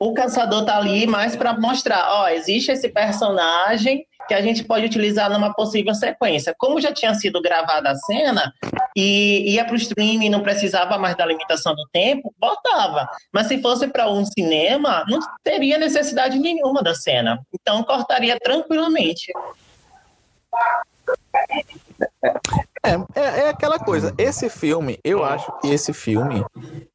o caçador tá ali mais para mostrar, ó, existe esse personagem que a gente pode utilizar numa possível sequência. Como já tinha sido gravada a cena e ia para o streaming não precisava mais da limitação do tempo, botava. Mas se fosse para um cinema, não teria necessidade nenhuma da cena. Então cortaria tranquilamente. É, é, é aquela coisa. Esse filme, eu acho que esse filme,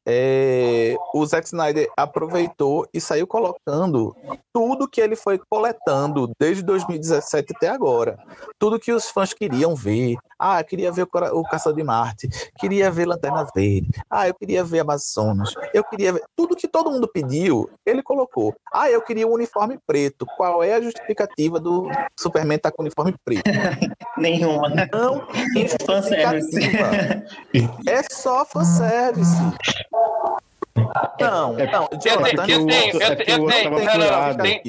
é, o Zack Snyder aproveitou e saiu colocando tudo que ele foi coletando desde 2017 até agora. Tudo que os fãs queriam ver. Ah, eu queria ver o, o Caçador de Marte. Queria ver Lanterna Verde. Ah, eu queria ver Amazonas. Eu queria ver. Tudo que todo mundo pediu, ele colocou. Ah, eu queria um uniforme preto. Qual é a justificativa do Superman estar com uniforme preto? Nenhuma. Não tem Fanservice. É só fanservice. Não, É- não, Eu Jonathan, tenho, eu tenho, é eu tenho, outro eu tenho, não, tem,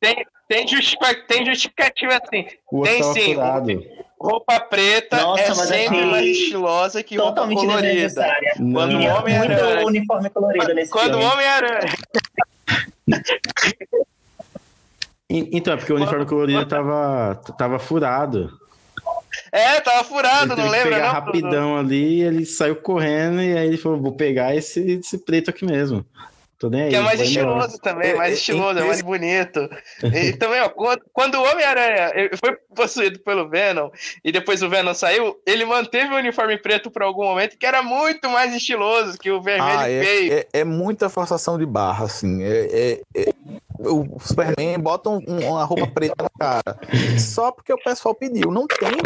tem, tem, justificativa, tem justificativa assim. Tem sim. furado. Roupa preta Nossa, é mas sempre achei mais estilosa que roupa colorida. Quando o Homem-Aranha- muito uniforme colorido nesse Quando o filme. Homem-Aranha. E- Então, é porque o uniforme colorido tava, tava furado. É, tava Ele furado, teve não que lembra? pegar não? rapidão ali, ele saiu correndo e aí ele falou, vou pegar esse, esse preto aqui mesmo. Tô nem aí. Que é mais estiloso embora. também, É, mais é, estiloso, é em- mais bonito. E também, ó, quando, quando o Homem-Aranha ele foi possuído pelo Venom e depois o Venom saiu, ele manteve o uniforme preto por algum momento, que era muito mais estiloso que o vermelho Ah, feio. é, é, é muita forçação de barra, assim. É, é- é- o Superman bota um- um- uma roupa preta na cara. Só porque o pessoal pediu. Não tem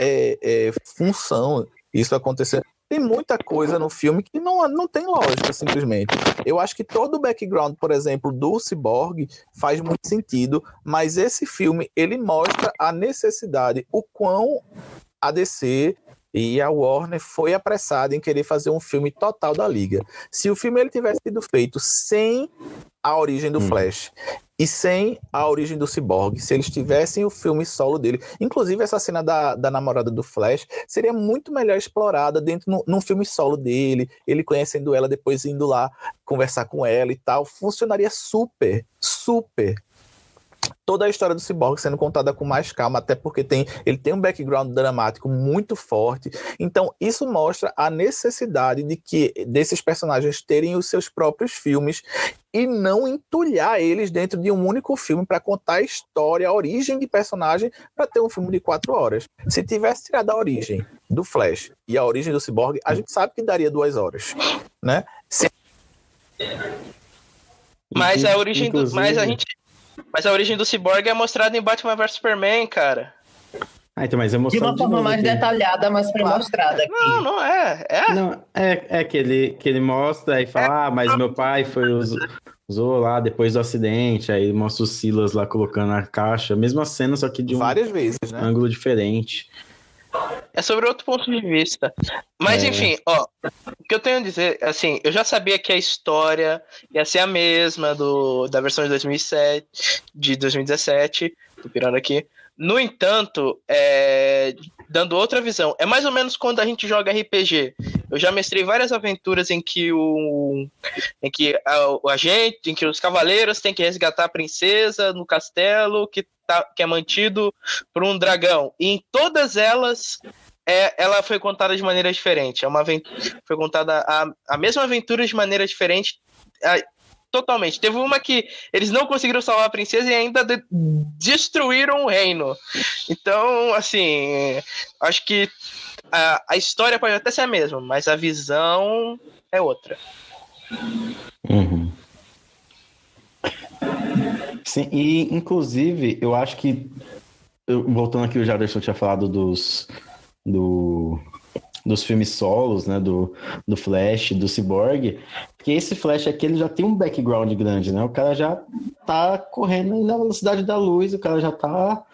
é, é, função isso acontecer. Tem muita coisa no filme que não, não tem lógica, simplesmente. Eu acho que todo o background, por exemplo, do Cyborg faz muito sentido, mas esse filme, ele mostra a necessidade, o quão a DC e a Warner foi apressada em querer fazer um filme total da Liga. Se o filme ele tivesse sido feito sem a origem do Hum. Flash. E sem a origem do Cyborg, se eles tivessem o filme solo dele, inclusive essa cena da, da namorada do Flash, seria muito melhor explorada dentro no, num filme solo dele, ele conhecendo ela, depois indo lá conversar com ela e tal, funcionaria super, super toda a história do Cyborg sendo contada com mais calma, até porque tem, ele tem um background dramático muito forte. Então, isso mostra a necessidade de que desses personagens terem os seus próprios filmes e não entulhar eles dentro de um único filme para contar a história, a origem de personagem, para ter um filme de quatro horas. Se tivesse tirado a origem do Flash e a origem do Cyborg, a gente sabe que daria duas horas, né? Se Mas a origem do. Mas a gente. Mas a origem do Cyborg é mostrada em Batman vs Superman, cara. Ah, então, mas é De uma forma novo mais aqui. detalhada, mas foi mostrada aqui. Não, não é. É. Não, é, é que, ele, que ele mostra e fala, ah, mas meu pai foi us- usou lá depois do acidente, aí mostra o Silas lá colocando a caixa, mesma cena, só que de um várias vezes, né? ângulo diferente. É sobre outro ponto de vista. Mas É. enfim, ó, o que eu tenho a dizer, assim, eu já sabia que a história ia ser a mesma do, da versão de 2007, de 2017, tô pirando aqui. No entanto, é, dando outra visão, é mais ou menos quando a gente joga RPG. Eu já mestrei várias aventuras em que o em que a- o agente, em que os cavaleiros têm que resgatar a princesa no castelo que, tá, que é mantido por um dragão. E em todas elas é, ela foi contada de maneira diferente. É uma aventura, foi contada a, a mesma aventura de maneira diferente. ah, totalmente. Teve uma que eles não conseguiram salvar a princesa e ainda de- destruíram o reino. Então, assim, acho que a, a história pode até ser a mesma, mas a visão é outra. Uhum. Sim, e inclusive, eu acho que, eu- voltando aqui, o Jaderson tinha falado dos, do, dos filmes solos, né, do, do Flash, do Cyborg, porque esse Flash aqui, ele já tem um background grande, né, o cara já tá correndo na velocidade da luz, o cara já tá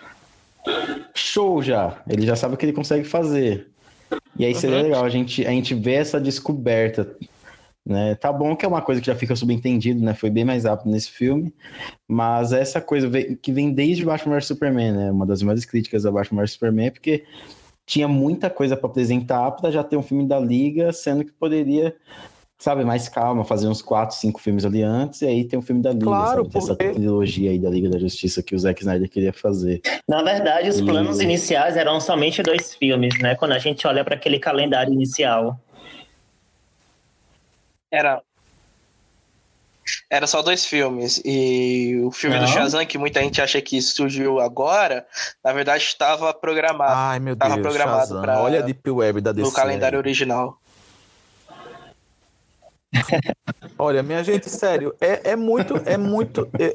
show já, ele já sabe o que ele consegue fazer. E aí seria Uhum. legal a gente, a gente ver essa descoberta né? Tá bom que é uma coisa que já fica subentendido, né? Foi bem mais rápido nesse filme, mas essa coisa que vem desde Batman vs Superman, né? Uma das maiores críticas a Batman vs Superman é porque tinha muita coisa para apresentar para já ter um filme da Liga, sendo que poderia, sabe, mais calma, fazer uns quatro, cinco filmes ali antes e aí tem um filme da Liga, Claro, sabe? Ter essa porque- trilogia aí da Liga da Justiça que o Zack Snyder queria fazer. Na verdade, os E- planos iniciais eram somente dois filmes, né? Quando a gente olha para aquele calendário inicial. Era. Era só dois filmes. E o filme do Não. Shazam, que muita gente acha que surgiu agora, na verdade estava programado Ai, meu Deus, programado Shazam. pra- Olha a Deep Web da DC. no calendário original. Olha, minha gente, sério, é, é muito, é muito, é-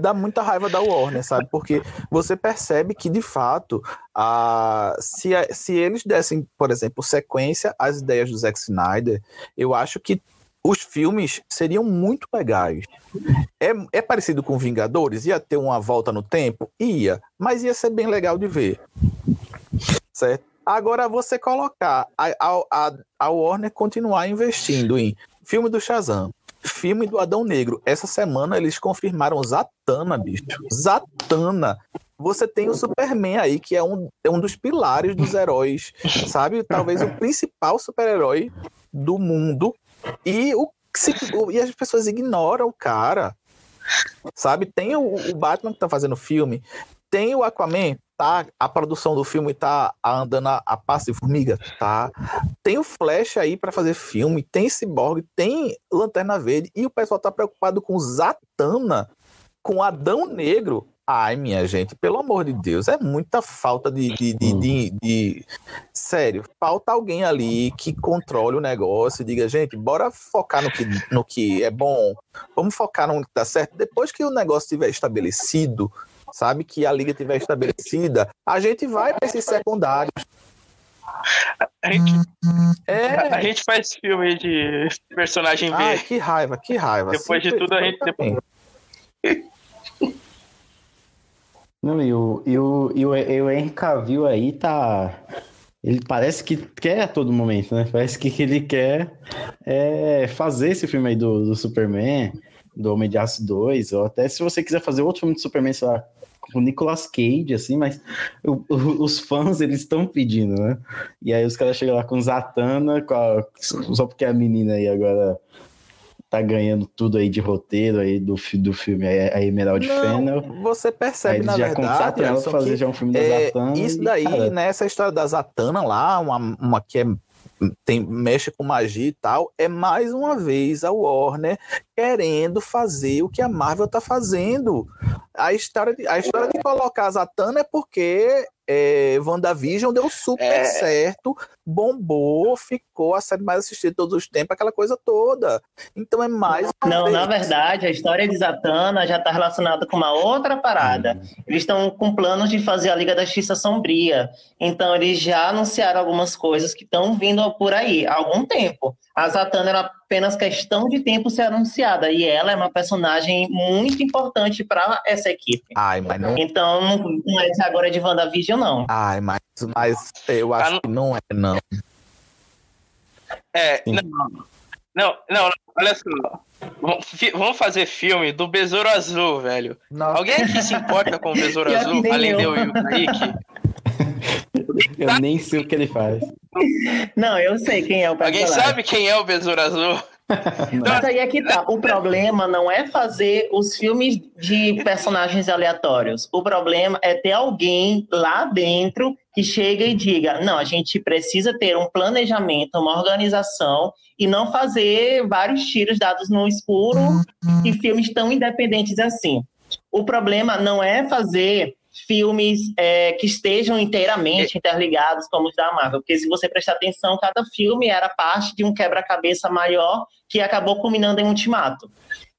dá muita raiva da Warner, sabe? Porque você percebe que, de fato, a, se, a- se eles dessem, por exemplo, sequência às ideias do Zack Snyder, eu acho que os filmes seriam muito legais. É, é parecido com Vingadores? Ia ter uma volta no tempo? Ia, mas ia ser bem legal de ver. Certo? Agora, você colocar a, a, a, Warner continuar investindo em filme do Shazam, filme do Adão Negro. Essa semana eles confirmaram Zatanna, bicho. Zatanna. Você tem o Superman aí, que é um, é um dos pilares dos heróis, sabe? Talvez o principal super-herói do mundo. E, o, e as pessoas ignoram o cara. Sabe? Tem o, o Batman que tá fazendo filme. Tem o Aquaman? tá, a produção do filme tá andando a, a passo de formiga? Tá. Tem o Flash aí para fazer filme, tem Cyborg, tem Lanterna Verde, e o pessoal tá preocupado com Zatanna, com Adão Negro. Ai, minha gente, pelo amor de Deus, é muita falta de, de, de, de, de- Sério, falta alguém ali que controle o negócio e diga, gente, bora focar no que, no que é bom, vamos focar no que dá certo. Depois que o negócio estiver estabelecido, sabe, que a liga estiver estabelecida, a gente vai para esses secundários. A gente, É. a gente faz filme de personagem B. Ai, que raiva, que raiva. Depois de tudo, a gente- Também. Não, e o, e o, e o, e o Henry Cavill aí tá. Ele parece que quer a todo momento, né? Parece que ele quer é, fazer esse filme aí do, do Superman, do Homem de Aço 2, ou até se você quiser fazer outro filme de Superman, sei lá, com o Nicolas Cage, assim, mas o- o- os fãs, eles estão pedindo, né? E aí os caras chegam lá com Zatanna, com a- só porque a menina aí agora tá ganhando tudo aí de roteiro aí do, do filme, a Emerald Fennel. Você Aí percebe, eles na já verdade, ela fazer já um filme da É, Zatanna. isso e, daí, cara, né? Essa história da Zatanna lá, uma, uma que é, tem, mexe com magia e tal, é mais uma vez a Warner querendo fazer o que a Marvel tá fazendo. A história de, a história de colocar a Zatanna é porque é, WandaVision deu super É. certo, bombou, ficou a série mais assistida de todos os tempos, aquela coisa toda. Então é mais Não, na verdade, a história de Zatanna já está relacionada com uma outra parada. Eles estão com planos de fazer a Liga da Justiça Sombria. Então, eles já anunciaram algumas coisas que estão vindo por aí há algum tempo. A Zatanna era apenas questão de tempo ser anunciada. E ela é uma personagem muito importante para essa equipe. Ai, mas não. Então, não não é agora de WandaVision, não. Ai, mas, mas eu acho Ah, não- que não é, não. É, Sim. não, não, não, olha só. Vamos fazer filme do Besouro Azul, velho. Nossa. Alguém aqui se importa com o Besouro Azul, além eu. de eu e o Kaique? Eu nem sei o que ele faz. Não, eu sei quem é o Alguém personagem. sabe quem é o Besouro Azul? Mas aí é que tá. O problema não é fazer os filmes de personagens aleatórios. O problema é ter alguém lá dentro que chega e diga: não, a gente precisa ter um planejamento, uma organização e não fazer vários tiros dados no escuro e filmes tão independentes assim. O problema não é fazer filmes é, que estejam inteiramente interligados como os da Marvel, porque se você prestar atenção, cada filme era parte de um quebra-cabeça maior que acabou culminando em Ultimato.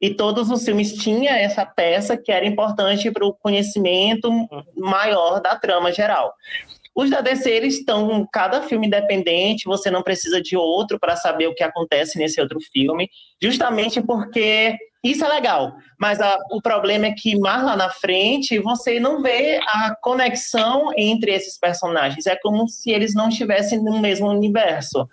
E todos os filmes tinham essa peça que era importante para o conhecimento maior da trama geral. Os da DC, eles estão cada filme independente, você não precisa de outro para saber o que acontece nesse outro filme, justamente porque isso é legal. Mas a- o problema é que mais lá na frente você não vê a conexão entre esses personagens. É como se eles não estivessem no mesmo universo.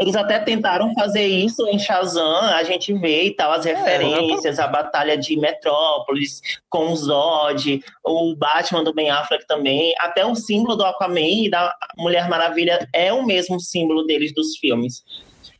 Eles até tentaram fazer isso em Shazam, a gente vê e tal, as referências, a batalha de Metrópolis com o Zod, o Batman do Ben Affleck também, até o símbolo do Aquaman e da Mulher Maravilha é o mesmo símbolo deles dos filmes.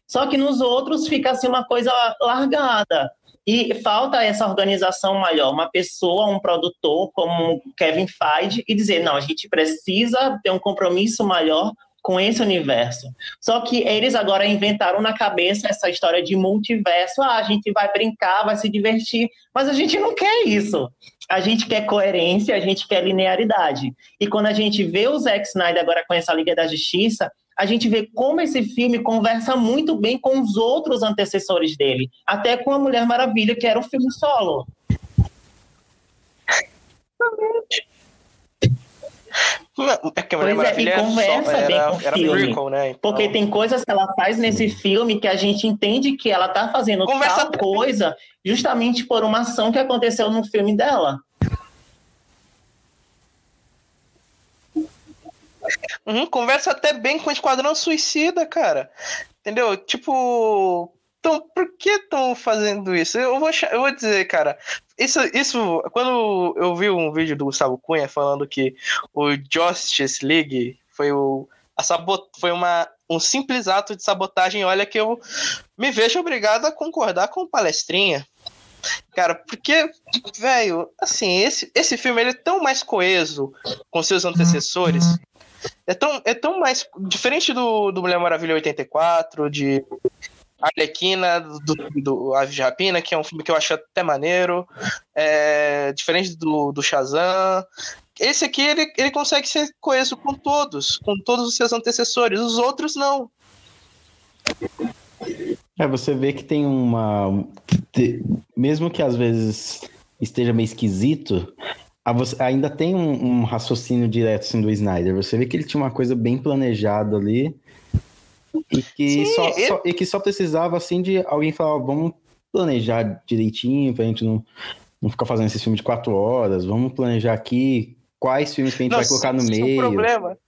Só que nos outros fica assim uma coisa largada. E falta essa organização maior, uma pessoa, um produtor como Kevin Feige e dizer, não, a gente precisa ter um compromisso maior com esse universo. Só que eles agora inventaram na cabeça essa história de multiverso. Ah, a gente vai brincar, vai se divertir, mas a gente não quer isso. A gente quer coerência, a gente quer linearidade. E quando a gente vê o Zack Snyder agora com essa Liga da Justiça, a gente vê como esse filme conversa muito bem com os outros antecessores dele, até com a Mulher Maravilha, que era o filme solo. É que a Pois é, e conversa era, bem com o filme. prequel, né? Então, Porque tem coisas que ela faz nesse filme que a gente entende que ela tá fazendo Conversa- tal coisa justamente por uma ação que aconteceu no filme dela. Uhum, conversa até bem com o Esquadrão Suicida, cara. Entendeu? Tipo. Então, por que estão fazendo isso? Eu vou, eu vou dizer, cara. Isso, isso. Quando eu vi um vídeo do Gustavo Cunha falando que o Justice League foi o. A sabot, foi uma, um simples ato de sabotagem. Olha que eu me vejo obrigado a concordar com o palestrinha. cara, porque, velho, assim, esse, esse filme ele é tão mais coeso com seus antecessores. É tão, é tão mais. Diferente do, do Mulher Maravilha 84, de Arlequina, do, do Ave de Rapina, que é um filme que eu acho até maneiro. É, diferente do, do Shazam. Esse aqui ele, ele consegue ser coeso com todos, com todos os seus antecessores. Os outros não. É, você vê que tem uma. Mesmo que às vezes esteja meio esquisito, ainda tem um, um raciocínio direto assim, do Snyder. Você vê que ele tinha uma coisa bem planejada ali e que, Sim, só, ele... só, e que só precisava assim de alguém falar: vamos planejar direitinho pra gente não, não ficar fazendo esse filme de quatro horas, vamos planejar aqui quais filmes que a gente Nossa, vai colocar no meio. O problema,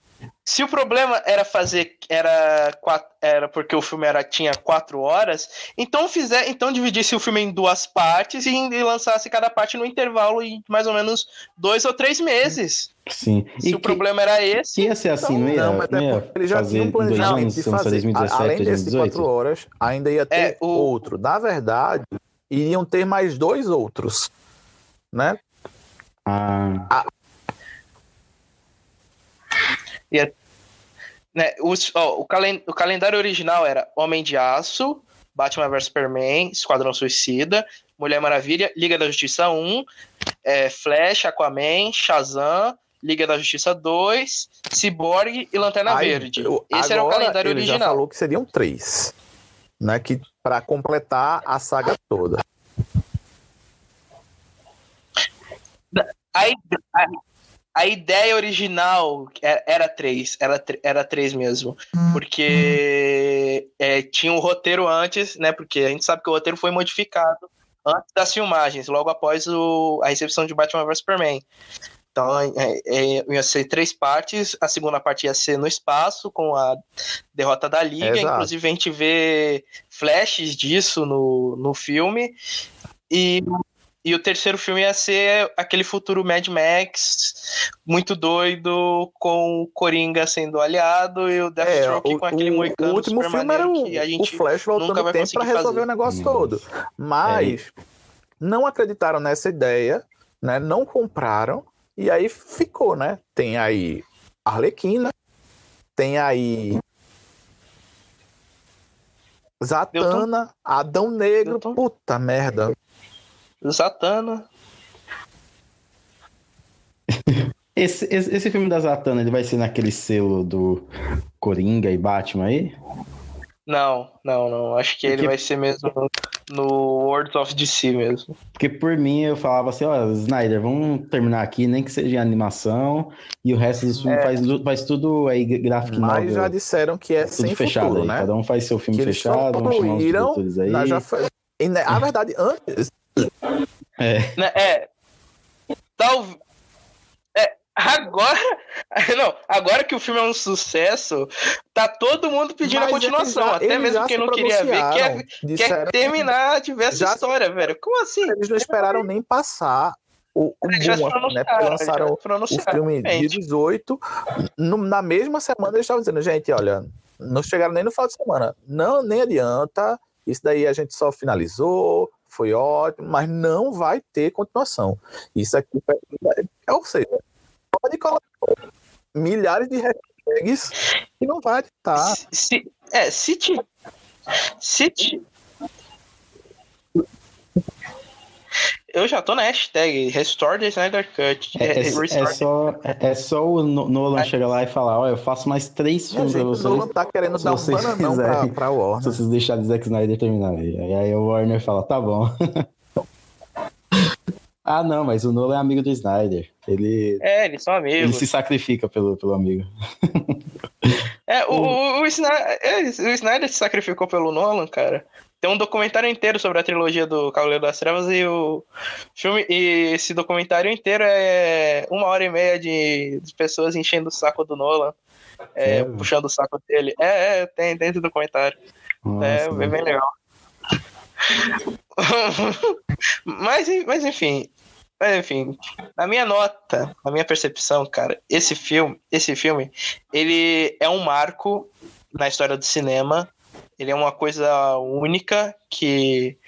se o problema era fazer era quatro, era porque o filme era tinha quatro horas, então fizer, então dividisse o filme em duas partes e, e lançasse cada parte no intervalo em mais ou menos dois ou três meses. Sim. Se e o que, problema era esse. Ia ser assim, então, não ia, não, mas não ia ele já fazer tinha um planejamento de fazer, 2017, além desses quatro horas, ainda ia ter é, o... outro. Na verdade, iriam ter mais dois outros, né? Ah. A, Ia, né, os, ó, o, calen o calendário original era Homem de Aço, Batman vs Superman, Esquadrão Suicida, Mulher Maravilha, Liga da Justiça 1, é, Flash, Aquaman, Shazam, Liga da Justiça 2, Cyborg e Lanterna Aí, Verde. Esse era o calendário ele original. Já falou que seriam três, né? Que para completar a saga toda. Aí, aí, a ideia original era três, era, era três mesmo. Porque é, tinha um roteiro antes, né? Porque a gente sabe que o roteiro foi modificado antes das filmagens, logo após o, a recepção de Batman vs Superman. Então, é, é, ia ser três partes. A segunda parte ia ser no espaço, com a derrota da Liga. Inclusive, a gente vê flashes disso no, no filme. E e o terceiro filme ia ser aquele futuro Mad Max muito doido, com o Coringa sendo aliado e o Deathstroke é, com aquele moicano O último filme era o, o Flash voltando o tempo para resolver fazer. o negócio todo. Mas é. não acreditaram nessa ideia, né? Não compraram e aí ficou, né? Tem aí Arlequina, tem aí Zatanna, Adão Negro, puta merda. Zatanna. Esse, esse, esse, filme da Zatanna, ele vai ser naquele selo do Coringa e Batman aí? Não, não, não. Acho que Porque... ele vai ser mesmo no World of DC mesmo. Porque por mim eu falava assim, ó, Snyder, vamos terminar aqui, nem que seja em animação, e o resto dos filmes é. faz, faz tudo aí gráfico Mas novel, já disseram que é sem fechado futuro, aí. né? Cada um faz seu filme que fechado, vamos chamar os produtores aí. Já foi... E, né, a verdade, antes, é. Né, é. Tal, é, agora. Não, agora que o filme é um sucesso, tá todo mundo pedindo Mas a continuação. Já, até mesmo quem não queria ver, quer, quer terminar de ver essa já, história, velho. Como assim? Eles não esperaram nem passar o, o boom, né? Porque lançaram o filme de 18. No, na mesma semana eles estavam dizendo, gente, olha, não chegaram nem no final de semana. Não, nem adianta. Isso daí a gente só finalizou, foi ótimo, mas não vai ter continuação. Isso aqui, é, ou seja, pode colocar milhares de hashtags e não vai estar. Se, é, se te, se te, Eu já tô na hashtag Restore the Snyder Cut. É, é, é só, é, é, só o Nolan chegar lá e falar: Olha, eu faço mais três filmes pra vocês. O Nolan tá querendo dar um bananão pra, pra Warner. Se vocês deixarem o Zack Snyder terminar. E aí o Warner fala: Tá bom. ah, não, mas o Nolan é amigo do Snyder. Ele. É, eles são amigos. Ele se sacrifica pelo, pelo amigo. é, o, o, o, Snyder, é, o Snyder se sacrificou pelo Nolan, cara. Tem um documentário inteiro sobre a trilogia do Cavaleiro das Trevas e o filme. E esse documentário inteiro é uma hora e meia de, de pessoas enchendo o saco do Nolan. É, puxando o saco dele. É, é, tem dentro do documentário. Nossa, é, é bem legal. mas, mas enfim. Mas, enfim, na minha nota, na minha percepção, cara, esse filme, esse filme, ele é um marco na história do cinema ele é uma coisa única que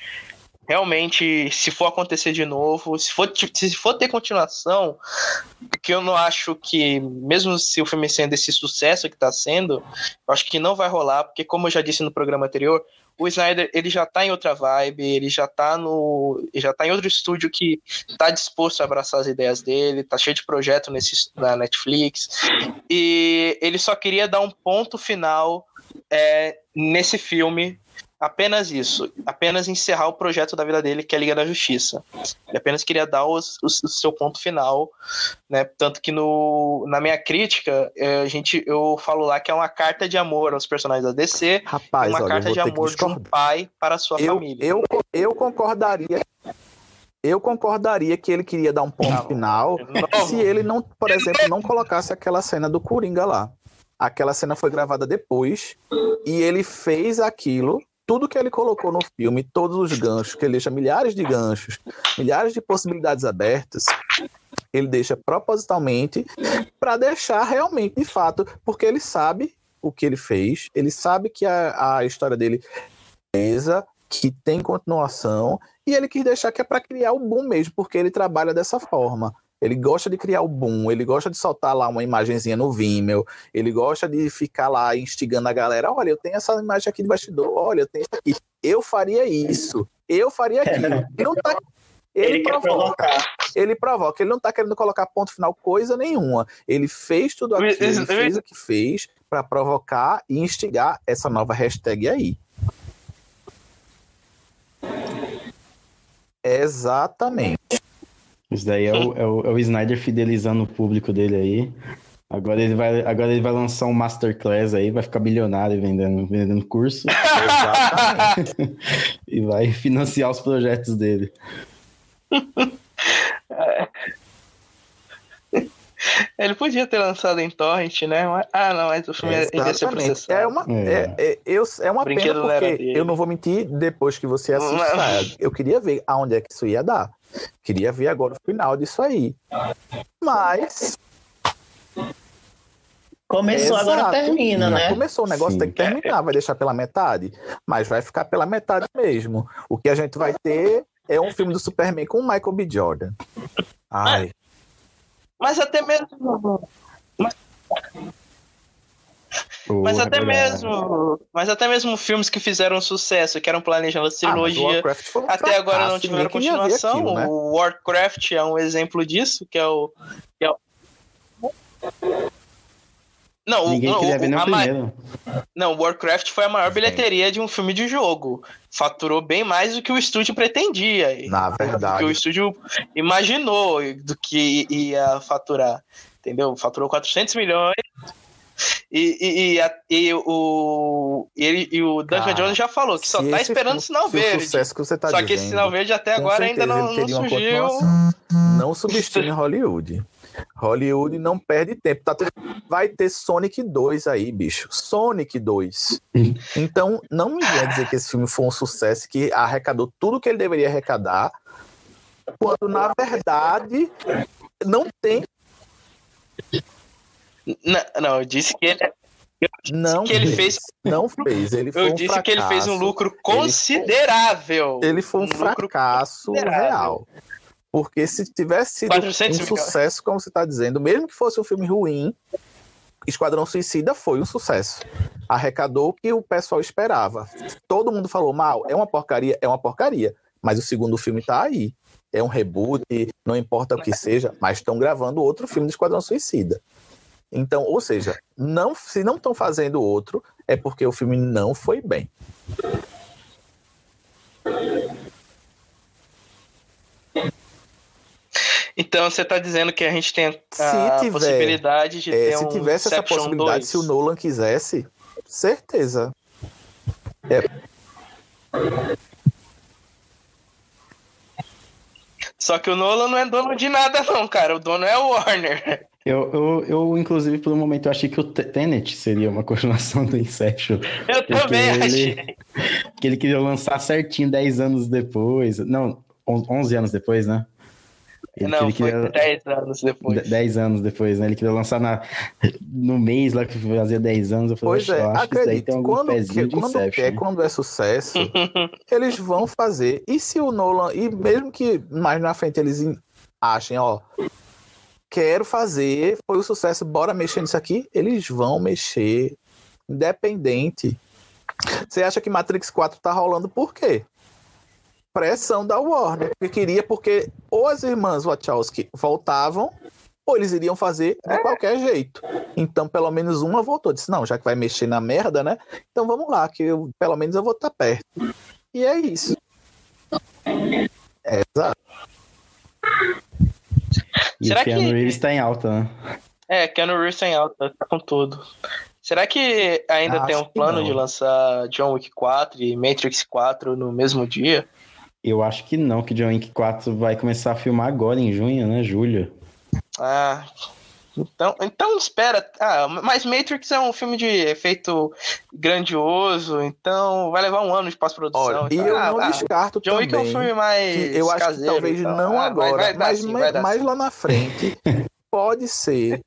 realmente, se for acontecer de novo, se for, se for ter continuação, que eu não acho que, mesmo se o filme sendo esse sucesso que está sendo, eu acho que não vai rolar, porque como eu já disse no programa anterior, o Snyder ele já tá em outra vibe, ele já tá no. Já tá em outro estúdio que tá disposto a abraçar as ideias dele, tá cheio de projeto nesse, na Netflix. E ele só queria dar um ponto final é, nesse filme apenas isso, apenas encerrar o projeto da vida dele, que é a Liga da Justiça. Ele apenas queria dar os, os, o seu ponto final, né? Tanto que no, na minha crítica, é, a gente, eu falo lá que é uma carta de amor aos personagens da DC, Rapaz, uma olha, carta de amor de um pai para a sua eu, família. eu, eu concordaria. Eu concordaria que ele queria dar um ponto Não. final Não. se ele não, por exemplo, não colocasse aquela cena do Coringa lá. Aquela cena foi gravada depois e ele fez aquilo, tudo que ele colocou no filme, todos os ganchos, que ele deixa milhares de ganchos, milhares de possibilidades abertas, ele deixa propositalmente para deixar realmente, de fato, porque ele sabe o que ele fez, ele sabe que a, a história dele é que tem continuação, e ele quis deixar que é para criar o boom mesmo, porque ele trabalha dessa forma. Ele gosta de criar o boom, ele gosta de soltar lá uma imagenzinha no Vimeo, ele gosta de ficar lá instigando a galera, olha, eu tenho essa imagem aqui de bastidor, olha, eu tenho isso aqui. Eu faria isso, eu faria aquilo. Ele não tá ele, Ele, quer provoca, provocar. ele provoca, ele não tá querendo colocar ponto final coisa nenhuma. Ele fez tudo aquilo, ele fez o que fez para provocar e instigar essa nova hashtag aí. Exatamente. Isso daí é o, é, o, é o Snyder fidelizando o público dele aí. Agora ele vai, agora ele vai lançar um Masterclass aí, vai ficar bilionário vendendo, vendendo curso Exatamente. e vai financiar os projetos dele. Ele podia ter lançado em Torrent, né? Ah, não, mas o filme ia ser processado. É uma, É. é, é, eu, é uma pena porque eu não vou mentir, depois que você assistir, ah, eu queria ver aonde é que isso ia dar. Queria ver agora o final disso aí. Mas. Começou, agora Exato. termina, Já né? Começou, o negócio Sim. tem que terminar, vai deixar pela metade. Mas vai ficar pela metade mesmo. O que a gente vai ter é um filme do Superman com o Michael B. Jordan. Ai. Mas até mesmo. Mas até Agora, mesmo. Mas até mesmo filmes que fizeram sucesso, que eram planejando a Ah, mas trilogia. Um até agora não tiveram continuação. aquilo, né? O Warcraft é um exemplo disso, que é o. que é o- Não, o- Ninguém não, queria o- ver nem o ma- não, o Warcraft foi a maior bilheteria de um filme de jogo. Faturou bem mais do que o estúdio pretendia. Na do que o verdade. estúdio imaginou do que ia faturar. Entendeu? Faturou 400 milhões. E, e, e, a- e o, ele, e o Duncan Cara, Jones já falou que só Se tá esperando filme- sinal o verde. sucesso que você tá só dizendo, que esse sinal verde até agora ainda não, não surgiu. Não subestime Hollywood. Hollywood não perde tempo. Tá tendo- Vai ter Sonic 2 aí, bicho. Sonic 2. Então, não me venha dizer que esse filme foi um sucesso, que arrecadou tudo que ele deveria arrecadar, quando, na verdade, não tem. Não, não, eu disse que ele, Não que ele fez. Não fez. Ele foi eu um disse que ele fez um fracasso. lucro considerável. Ele foi um, Um fracasso real. Porque se tivesse sido 400 um sucesso, como você está dizendo, mesmo que fosse um filme ruim, Esquadrão Suicida foi um sucesso. Arrecadou o que o pessoal esperava. Todo mundo falou mal, é uma porcaria, é uma porcaria. Mas o segundo filme tá aí. É um reboot, não importa o que seja, mas estão gravando outro filme do Esquadrão Suicida. Então, ou seja, não, se não estão fazendo outro, é porque o filme não foi bem. Então você tá dizendo que a gente tem a Se tiver, possibilidade de É, ter se um tivesse essa possibilidade, 2. se o Nolan quisesse, certeza. Só que o Nolan não é dono de nada não, cara. O dono é o Warner. Eu, eu, eu, inclusive, por um momento, eu achei que o Te- Tenet seria uma continuação do Inception. Eu também ele- achei. Que ele queria lançar certinho 10 anos depois. Não, on- 11 anos depois, né? Ele, Não, ele foi queria- 10 anos depois. de- 10 anos depois, né? Ele queria lançar na, no mês lá que fazia 10 anos. Eu falei, Pois é, eu acho que isso daí acredite, tem algum quando, pezinho que- de quando, Inception. é, quando é sucesso, eles vão fazer. E se o Nolan, e mesmo que mais na frente eles em- achem, ó, quero fazer, foi o sucesso, bora mexer nisso aqui, eles vão mexer, independente. Você acha que Matrix 4 tá rolando por quê? Pressão da Warner, porque queria, porque ou as irmãs Wachowski voltavam, ou eles iriam fazer de qualquer jeito. Então, pelo menos uma voltou. Disse, não, já que vai mexer na merda, né? Então vamos lá, que eu- pelo menos eu vou estar perto. E é isso. É, exato. E Será o Keanu que- Reeves tá em alta, né? É, Keanu Reeves tá em alta, tá com tudo. Será que ainda Acho tem um que plano de lançar John Wick 4 e Matrix 4 no mesmo dia? Eu acho que não, que John Wick 4 vai começar a filmar agora em junho, né? Julho. Ah, então, então espera. Ah, mas Matrix é um filme de efeito grandioso, então vai levar um ano de pós-produção. Olha, e então, eu ah, não ah, descarto John Wick é um também. filme mais que eu acho que caseiro, talvez então. não Ah, vai- agora, vai dar mas, sim, mais, vai mais lá na frente pode ser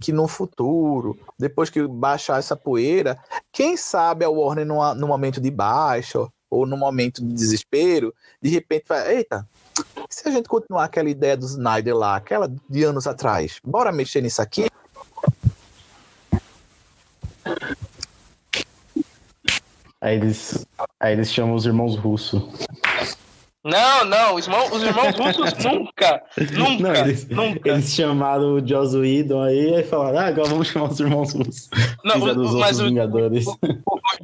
que no futuro, depois que baixar essa poeira, quem sabe a Warner numa, no momento de baixa ou no momento de desespero, de repente vai, eita, se a gente continuar aquela ideia do Snyder lá, aquela de anos atrás, bora mexer nisso aqui? Aí eles, aí eles chamam os irmãos russos. Não, não, os irmãos, os irmãos russos nunca, nunca, Não, eles, nunca. eles chamaram o Joss Whedon aí e falaram, ah, agora vamos chamar os irmãos russos. Não, o- os mas outros o, Vingadores. o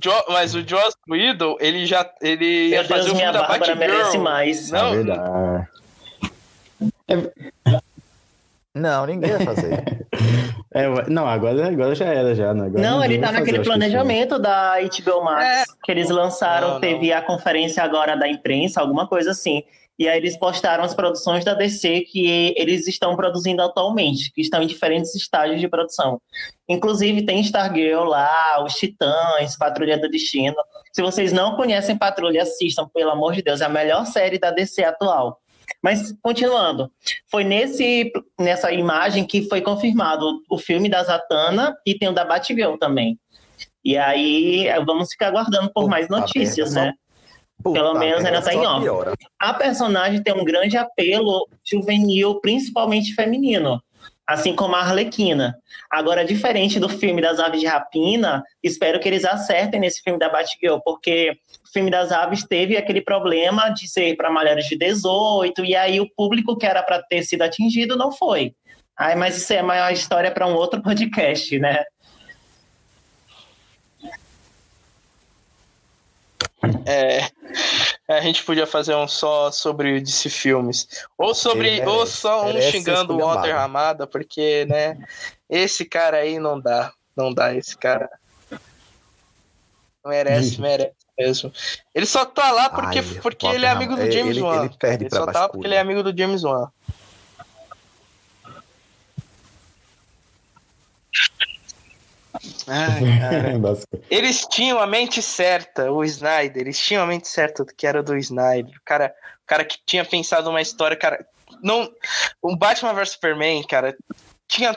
Jo- mas o Joss Whedon, ele já ele ia Meu fazer Deus, o minha filme da Bárbara merece mais. Não, É verdade. Não, ninguém vai fazer. É, não, agora, agora já era, já. Né? Agora Não, ele tá fazer, naquele planejamento da HBO Max É. que eles lançaram, Não, não. teve a conferência agora da imprensa, alguma coisa assim. E aí eles postaram as produções da DC que eles estão produzindo atualmente, que estão em diferentes estágios de produção. Inclusive tem Stargirl lá, os Titãs, Patrulha do Destino. Se vocês não conhecem Patrulha, assistam, pelo amor de Deus, é a melhor série da DC atual. Mas continuando, foi nesse nessa imagem que foi confirmado o filme da Zatanna e tem o da Batgirl também. E aí vamos ficar aguardando por Puta mais notícias, né? Puta Pelo menos ainda tá em só off. A personagem tem um grande apelo juvenil, principalmente feminino, assim como a Arlequina. Agora, diferente do filme das Aves de Rapina, espero que eles acertem nesse filme da Batgirl, porque filme das Aves teve aquele problema de ser para mulheres de 18, e aí o público que era para ter sido atingido não foi. Ai, mas isso é uma história para um outro podcast, né? É, a gente podia fazer um só sobre DC filmes. Ou sobre. Ou só um xingando o. Walter Ramada, porque, né? Esse cara aí não dá. Não dá, esse cara. Merece, merece mesmo. Ele só tá lá porque, Ai, porque ele é amigo do James ele- Wan. ele perde Ele só tá lá porque ele é amigo do James Wan. Ai. Eles tinham a mente certa, o Snyder, eles tinham a mente certa do que era do Snyder. O cara, o cara que tinha pensado uma história, cara. Não, o Batman vs Superman, cara, tinha.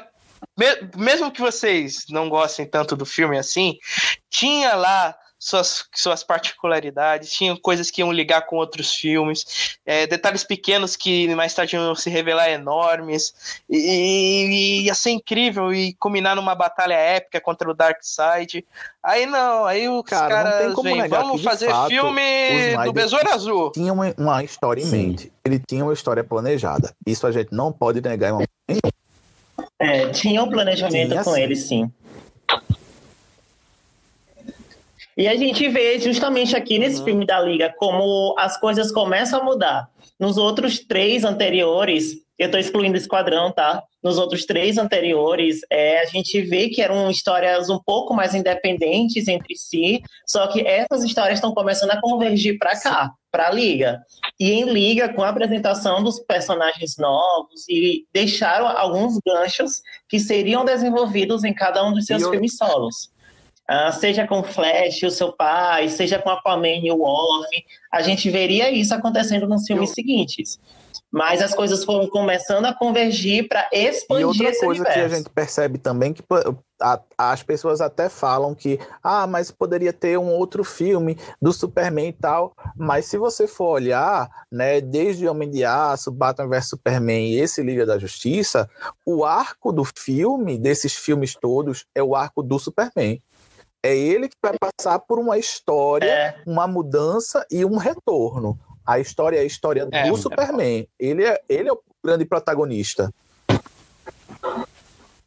me- Mesmo que vocês não gostem tanto do filme assim, tinha lá suas, suas particularidades, tinha coisas que iam ligar com outros filmes, é, detalhes pequenos que mais tarde iam se revelar enormes, e, e ia ser incrível e culminar numa batalha épica contra o Darkseid. Aí não, aí os Cara, não caras tem como vêm, negar vamos fazer fato, filme do Besouro Azul. Tinha uma, uma história em mente. Ele tinha uma história planejada. Isso a gente não pode negar em momento nenhum. É, tinha um planejamento Tinha, com sim. ele, sim. E a gente vê justamente aqui nesse Uhum. filme da Liga como as coisas começam a mudar. Nos outros três anteriores, eu estou excluindo o Esquadrão, tá? Nos outros três anteriores, é, a gente vê que eram histórias um pouco mais independentes entre si, só que essas histórias estão começando a convergir para cá, para a Liga. E em Liga, com a apresentação dos personagens novos, e deixaram alguns ganchos que seriam desenvolvidos em cada um dos seus eu- filmes solos. Ah, seja com Flash, o seu pai, seja com Aquaman e o Worm, a gente veria isso acontecendo nos filmes seguintes. Mas as coisas foram começando a convergir para E expandir outra esse coisa que a universo. gente percebe também que a- as pessoas até falam que ah, mas poderia ter um outro filme do Superman e tal. Mas se você for olhar, né, desde Homem de Aço, Batman vs Superman e esse Liga da Justiça, o arco do filme, desses filmes todos, é o arco do Superman. É ele que vai passar por uma história É, uma mudança e um retorno. A história é a história do É, é Superman. Ele é, ele é o grande protagonista.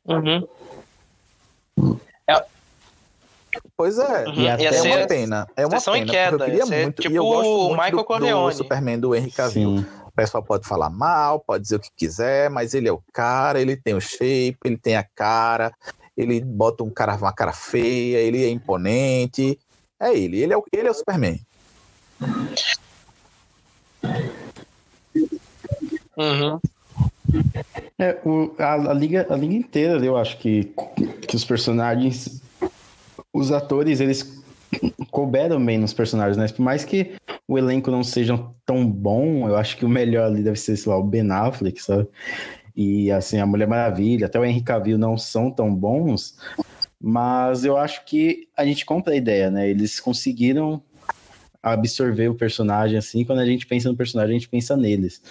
Uhum. Pois é. Uhum. E É ser- uma pena. É uma em pena. queda, eu queria ia ser muito. e tipo eu gosto o muito Michael do, Corleone. do Superman do Henry Cavill. Sim. O pessoal pode falar mal, pode dizer o que quiser, mas ele é o cara, ele tem o shape, ele tem a cara, ele bota um cara, uma cara feia, ele é imponente. É ele, ele é o, ele é o Superman. Uhum. É, o- a, a liga, a liga inteira, eu acho que, que os personagens, os atores, eles couberam bem nos personagens, né? Por mais que o elenco não seja tão bom, eu acho que o melhor ali deve ser, sei lá, o Ben Affleck, sabe? E, assim, a Mulher Maravilha, até o Henry Cavill não são tão bons, mas eu acho que a gente compra a ideia, né? Eles conseguiram absorver o personagem, assim, quando a gente pensa no personagem, a gente pensa neles.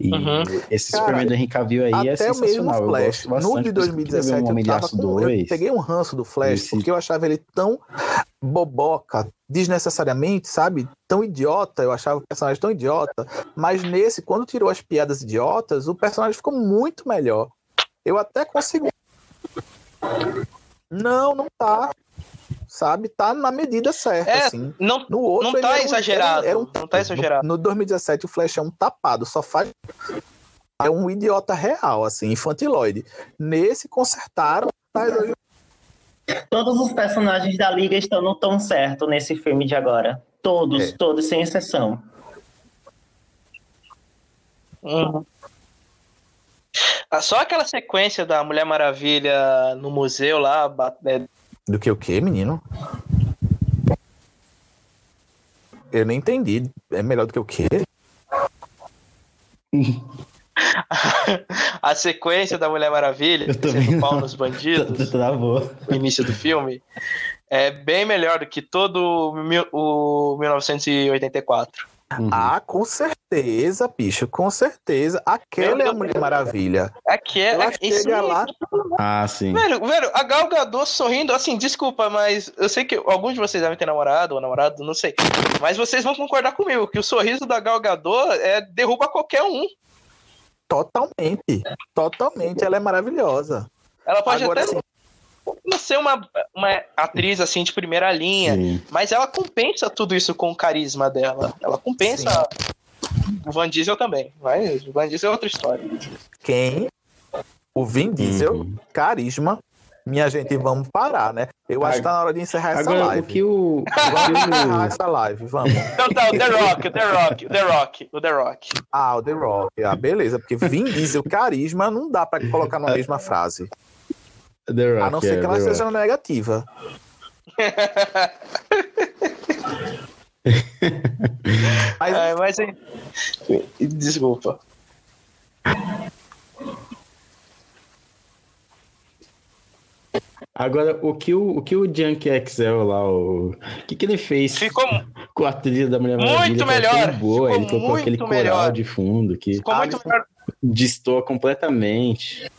E Uhum. esse Cara, Superman do Henry Cavill aí é Até o mesmo sensacional. eu Flash. gosto bastante, No de por isso que eu queria ver 2017 um eu, com, eu 2. peguei um ranço do Flash Esse- porque eu achava ele tão boboca, desnecessariamente, sabe? Tão idiota, eu achava o personagem tão idiota. Mas nesse, quando tirou as piadas idiotas, o personagem ficou muito melhor. Eu até consigo. Não, não tá. Sabe? Tá na medida certa, É, assim. Não, No outro, Não tá era um- exagerado, era um- não tá exagerado. No, no 2017, o Flash é um tapado, só faz. É um idiota real, assim, infantiloide. Nesse, consertaram. tá, Todos os personagens da Liga estão no tom certo nesse filme de agora. Todos, É. todos, sem exceção. Uhum. Ah, Só aquela sequência da Mulher Maravilha no museu lá, é, Do que o quê, menino? Eu nem entendi. É melhor do que o quê? a sequência da Mulher Maravilha, sendo pau nos bandidos, Travou. no início do filme, é bem melhor do que todo o mil- o 1984. Uhum. Ah, com certeza, bicho, com certeza. Aquela é a Mulher Maravilha. Aqui é, Ela isso chega lá. Ah, sim. Velho, velho, a Gal Gadot sorrindo, assim, desculpa, mas eu sei que alguns de vocês devem ter namorado ou namorado, não sei. Mas vocês vão concordar comigo que o sorriso da Gal Gadot é, derruba qualquer um. Totalmente. Totalmente. Ela é maravilhosa. Ela pode Agora até sim. não ser uma, uma atriz, assim, de primeira linha, sim. mas ela compensa tudo isso com o carisma dela. Ela compensa o Van Diesel também. Mas o Van Diesel é outra história. Quem? O Vin Diesel, Uhum. carisma. Minha gente, vamos parar, né? Eu acho que tá na hora de encerrar essa Agora, live. o que o. Vamos encerrar essa live, vamos. Então tá, o The Rock, o The Rock, o The Rock, o The Rock. Ah, o The Rock. Ah, beleza. Porque Vin Diesel, carisma, não dá pra colocar numa mesma frase. The Rock, A não ser é, que ela The seja Rock. negativa. Mas É, mas Desculpa. Agora, o que o, o que o Junk Excel lá, o, o que, que ele fez Ficou, com a trilha da Mulher Muito Maravilha? é melhor, tão Boa. ficou Ele colocou muito aquele coral melhor. de fundo que ficou muito melhor. destoa completamente.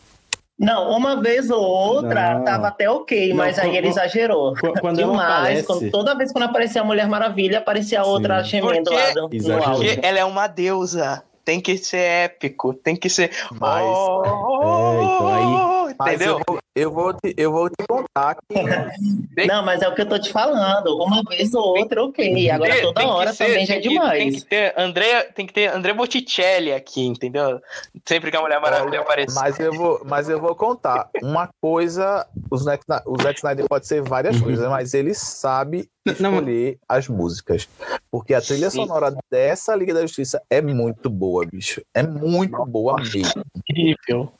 Não, uma vez ou outra Não. tava até ok, Não, mas aí quando- ele exagerou. Qu- Quando Demais. aparece, Quando- toda vez quando aparecia a Mulher Maravilha, aparecia outra Sim. gemendo Porque- lá áudio. Porque ela é uma deusa. Tem que ser épico, tem que ser. Mas- Oh, É, então aí- Mas Entendeu? eu vou, eu, vou te, eu vou te contar que Não, mas é o que eu tô te falando. Uma vez ou outra, ok. Agora Tem- toda tem hora ser- também já é que- Tem que demais. ter André, tem que ter André Botticelli aqui, entendeu? Sempre que a Mulher Maravilha aparecer. Mas eu vou, mas eu vou contar. Uma coisa, o Zack, o Zack Snyder pode ser várias Uhum. coisas, mas ele sabe Não, escolher as músicas. Porque a trilha Sim. sonora dessa Liga da Justiça é muito boa, bicho. É muito boa mesmo. incrível.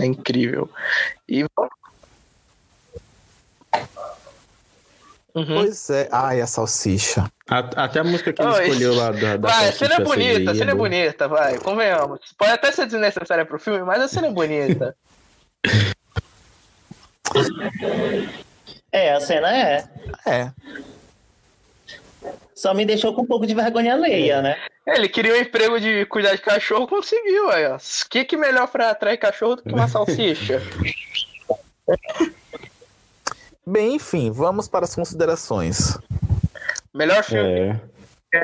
É incrível. E. Uhum. Pois é. Ai, a salsicha. Até a música que ele escolheu lá da, da Vai, a cena é bonita, a cena é bonita, vai, convenhamos. Pode até ser desnecessária pro filme, mas a cena é bonita. é, a cena é. É. Só me deixou com um pouco de vergonha alheia, né? Ele queria um emprego de cuidar de cachorro, conseguiu, aí, ó. O que, que melhor pra atrair cachorro do que uma salsicha? Bem, enfim, vamos para as considerações. Melhor filme. É.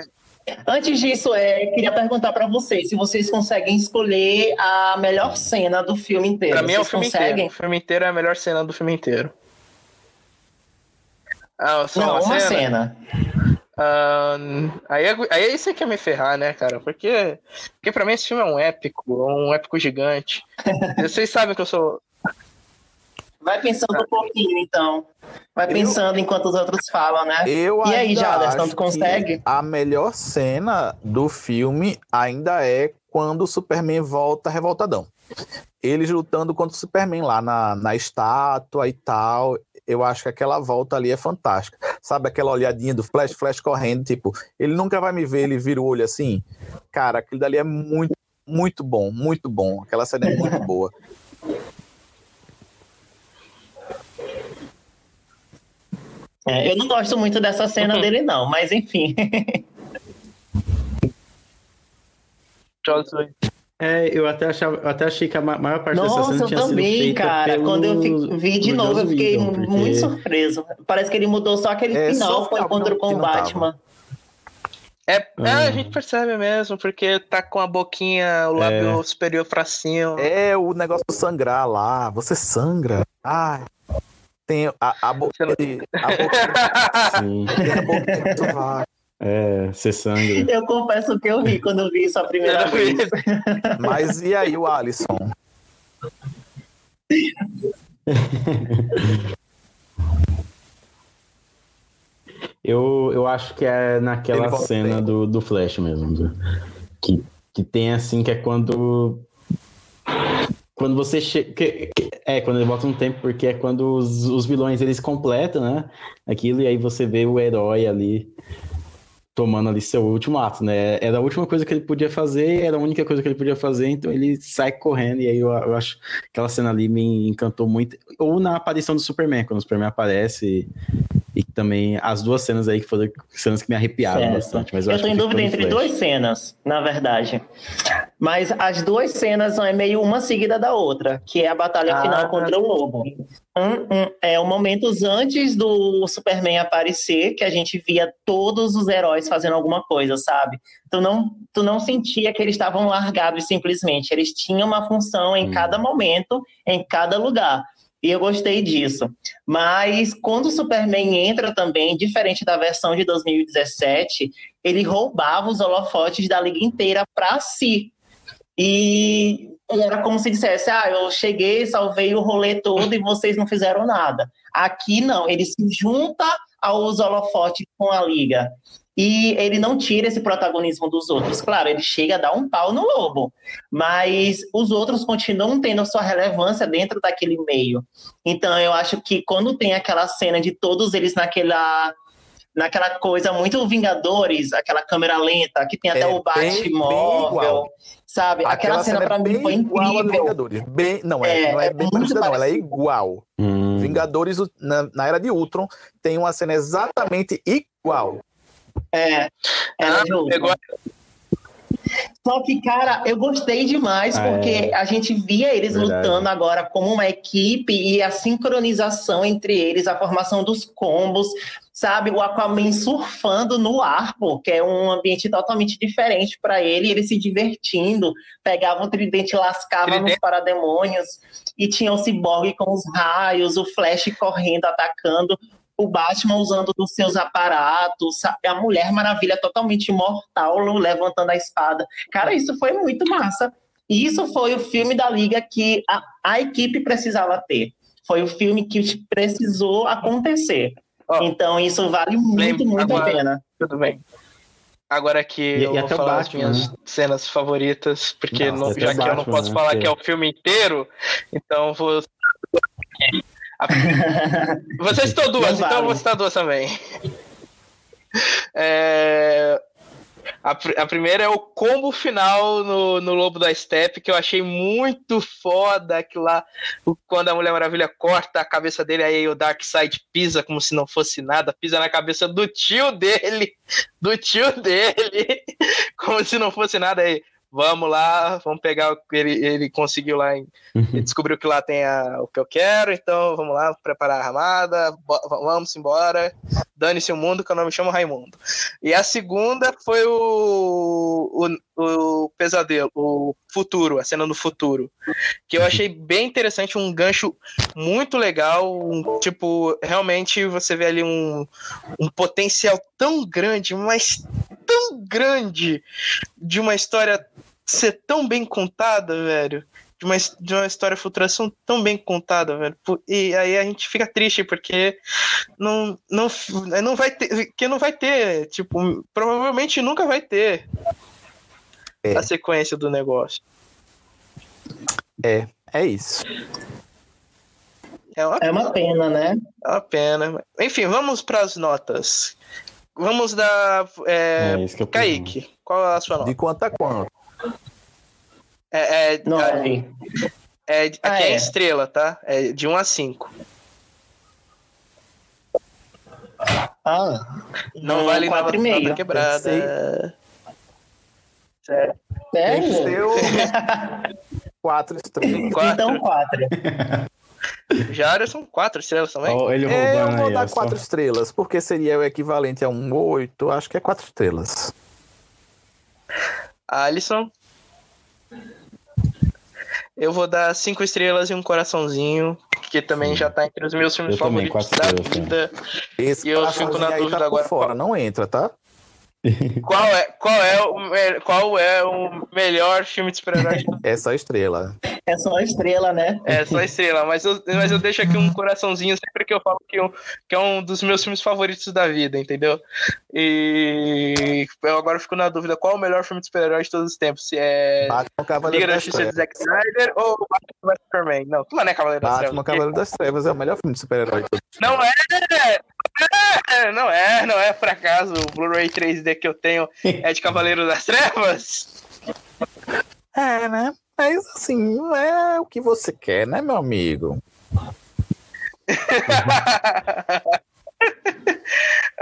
Antes disso, é, eu queria perguntar pra vocês se vocês conseguem escolher a melhor cena do filme inteiro. Pra mim é o Vocês filme conseguem? inteiro. O filme inteiro é a melhor cena do filme inteiro. Ah, só Não, uma, uma cena? Ah, aí, é- aí isso aí quer me ferrar, né, cara? Porque, porque pra mim esse filme é um épico, um épico gigante. Vocês sabem que eu sou. Vai pensando um pouquinho, então. Vai pensando enquanto os outros falam, né? Eu E aí, Jaderson, tu consegue? que A melhor cena do filme ainda é quando o Superman volta revoltadão. Eles lutando contra o Superman lá na, na estátua e tal. Eu acho que aquela volta ali é fantástica. Sabe aquela olhadinha do Flash, Flash correndo, tipo, ele nunca vai me ver, ele vira o olho assim. Cara, aquilo dali é muito, muito bom, muito bom. Aquela cena é muito boa. É, eu não gosto muito dessa cena dele, não, mas enfim. É, eu até, achava, eu até achei que a ma- maior parte dessa Nossa, cena eu tinha sido também, feita cara. pelo, Quando eu vi de novo, eu fiquei Whedon, porque- muito surpreso. Parece que ele mudou só aquele É, final só o com o. Batman. É, é, Ah. a gente percebe mesmo, porque tá com a boquinha, o lábio superior pra cima. É o negócio do sangrar lá. Você sangra. Ai. Tem a, a não- A boca. Sim, tem a vaga. É, você sangra. Eu confesso que eu ri quando eu vi isso a primeira vez. Mas e aí, o Alisson? Eu, eu acho que é naquela cena bem. do, do Flash mesmo. que, que tem assim, que é quando. Quando você chega. É, quando ele volta no tempo, porque é quando os, os vilões eles completam, né? Aquilo, e aí você vê o herói ali tomando ali seu último ato, né? Era a última coisa que ele podia fazer, era a única coisa que ele podia fazer, então ele sai correndo, e aí eu, eu acho que aquela cena ali me encantou muito. Ou na aparição do Superman, quando o Superman aparece, e, também as duas cenas aí que foram cenas que me arrepiaram Certo. bastante. Mas eu, Eu acho tô em dúvida entre duas cenas, na verdade. Mas as duas cenas são meio uma seguida da outra, que é a batalha Ah. final contra o lobo. Um, um, é o momentos antes do Superman aparecer, que a gente via todos os heróis fazendo alguma coisa, sabe? Tu não, tu não sentia que eles estavam largados simplesmente. Eles tinham uma função em Hum. cada momento, em cada lugar. E eu gostei disso. Mas quando o Superman entra também, diferente da versão de 2017, ele roubava os holofotes da liga inteira para si. E era como se dissesse: Ah, eu cheguei, salvei o rolê todo e vocês não fizeram nada. Aqui não, ele se junta aos holofotes com a liga. E ele não tira esse protagonismo dos outros. Claro, ele chega a dar um pau no lobo, mas os outros continuam tendo a sua relevância dentro daquele meio. Então, eu acho que quando tem aquela cena de todos eles naquela naquela coisa muito Vingadores, aquela câmera lenta, que tem até É o Batmóvel, sabe? Aquela, cena, pra é mim bem foi igual a dos incrível. Vingadores. Bem, não é, É, não é, é bem muito parecida, não. Ela é igual. Hum. Vingadores, na, na era de Ultron, tem uma cena exatamente igual. É, é Ah, pegou Só que, cara, eu gostei demais, Ah, porque é. a gente via eles Verdade. lutando agora como uma equipe e a sincronização entre eles, a formação dos combos, sabe? O Aquaman surfando no ar, pô, que é um ambiente totalmente diferente para ele, ele se divertindo, pegava o tridente, lascava Tridente. nos parademônios, e tinha o Cyborg com os raios, o Flash correndo, atacando, o Batman usando dos seus aparatos, sabe? a Mulher Maravilha totalmente imortal levantando a espada. Cara, isso foi muito massa. E isso foi o filme da Liga que a, a equipe precisava ter. Foi o filme que precisou acontecer. Ó, então isso vale muito, muito a agora- pena. Tudo bem. Agora que E- eu e vou até o falar as Batman, minhas né? cenas favoritas, porque Nossa, não- já que eu não Batman, posso né? falar Que- que é o filme inteiro, então eu vou. Você citou duas, então eu vou citar duas também. É, A, a primeira é o combo final no, no Lobo da Steppe, que eu achei muito foda. Aquilo lá, quando a Mulher Maravilha corta a cabeça dele, aí o Darkseid pisa como se não fosse nada, pisa na cabeça do tio dele, do tio dele, como se não fosse nada. Aí, vamos lá, vamos pegar o que ele, ele conseguiu lá em ele descobriu que lá tem a- o que eu quero, então vamos lá preparar a armada, vamos embora, dane-se o mundo que eu não me chamo Raimundo. E a segunda foi o, o, o pesadelo, o futuro, a cena do futuro, que eu achei bem interessante, um gancho muito legal, um, tipo, realmente você vê ali um, um potencial tão grande, mas tão grande de uma história ser tão bem contada, velho de uma, de uma história futuração tão bem contada, velho. E aí a gente fica triste porque não, não, não vai ter, que não vai ter, tipo, provavelmente nunca vai ter É. a sequência do negócio. É, é isso. É uma, É uma pena, né? é uma pena. Enfim, vamos para as notas. Vamos dar. É, É, isso que eu Kaique, qual é a sua nota? De quanto a quanto? É, é, Nove. é, aqui Ah, é é. estrela, tá? É de 1 a 5. Ah, Não um vale nada quatro e meio. quebrada. Sério? Seu quatro estrelas. Quatro. Então, quatro. Já são quatro estrelas também? Ó, ele É, eu vou dar só. quatro estrelas, porque seria o equivalente a um oito. Acho que é quatro estrelas. Alisson. Eu vou dar cinco estrelas e um coraçãozinho, que também Sim. já tá entre os meus filmes Eu também, favoritos quatro da vida. Esse E eu fico na aí dúvida tá agora fora, não entra, tá? Qual é, qual é, o, qual é o melhor filme de super-herói? É só estrela. É só estrela, né? É só estrela, mas eu, mas eu deixo aqui um coraçãozinho sempre que eu falo que, um, que é um dos meus filmes favoritos da vida, entendeu? E eu agora fico na dúvida qual é o melhor filme de super-herói de todos os tempos. Se é Batman Liga da Justiça de. Zack Snyder ou Batman vs Superman? Não, tu não é Cavaleiro das Trevas. Batman Cavaleiro das Trevas é o melhor filme de super-herói de todos. Não é! É, Não é, não é por acaso. O Blu-ray 3D que eu tenho é de Cavaleiro das Trevas? É, né? Mas assim, não é o que você quer, né, meu amigo?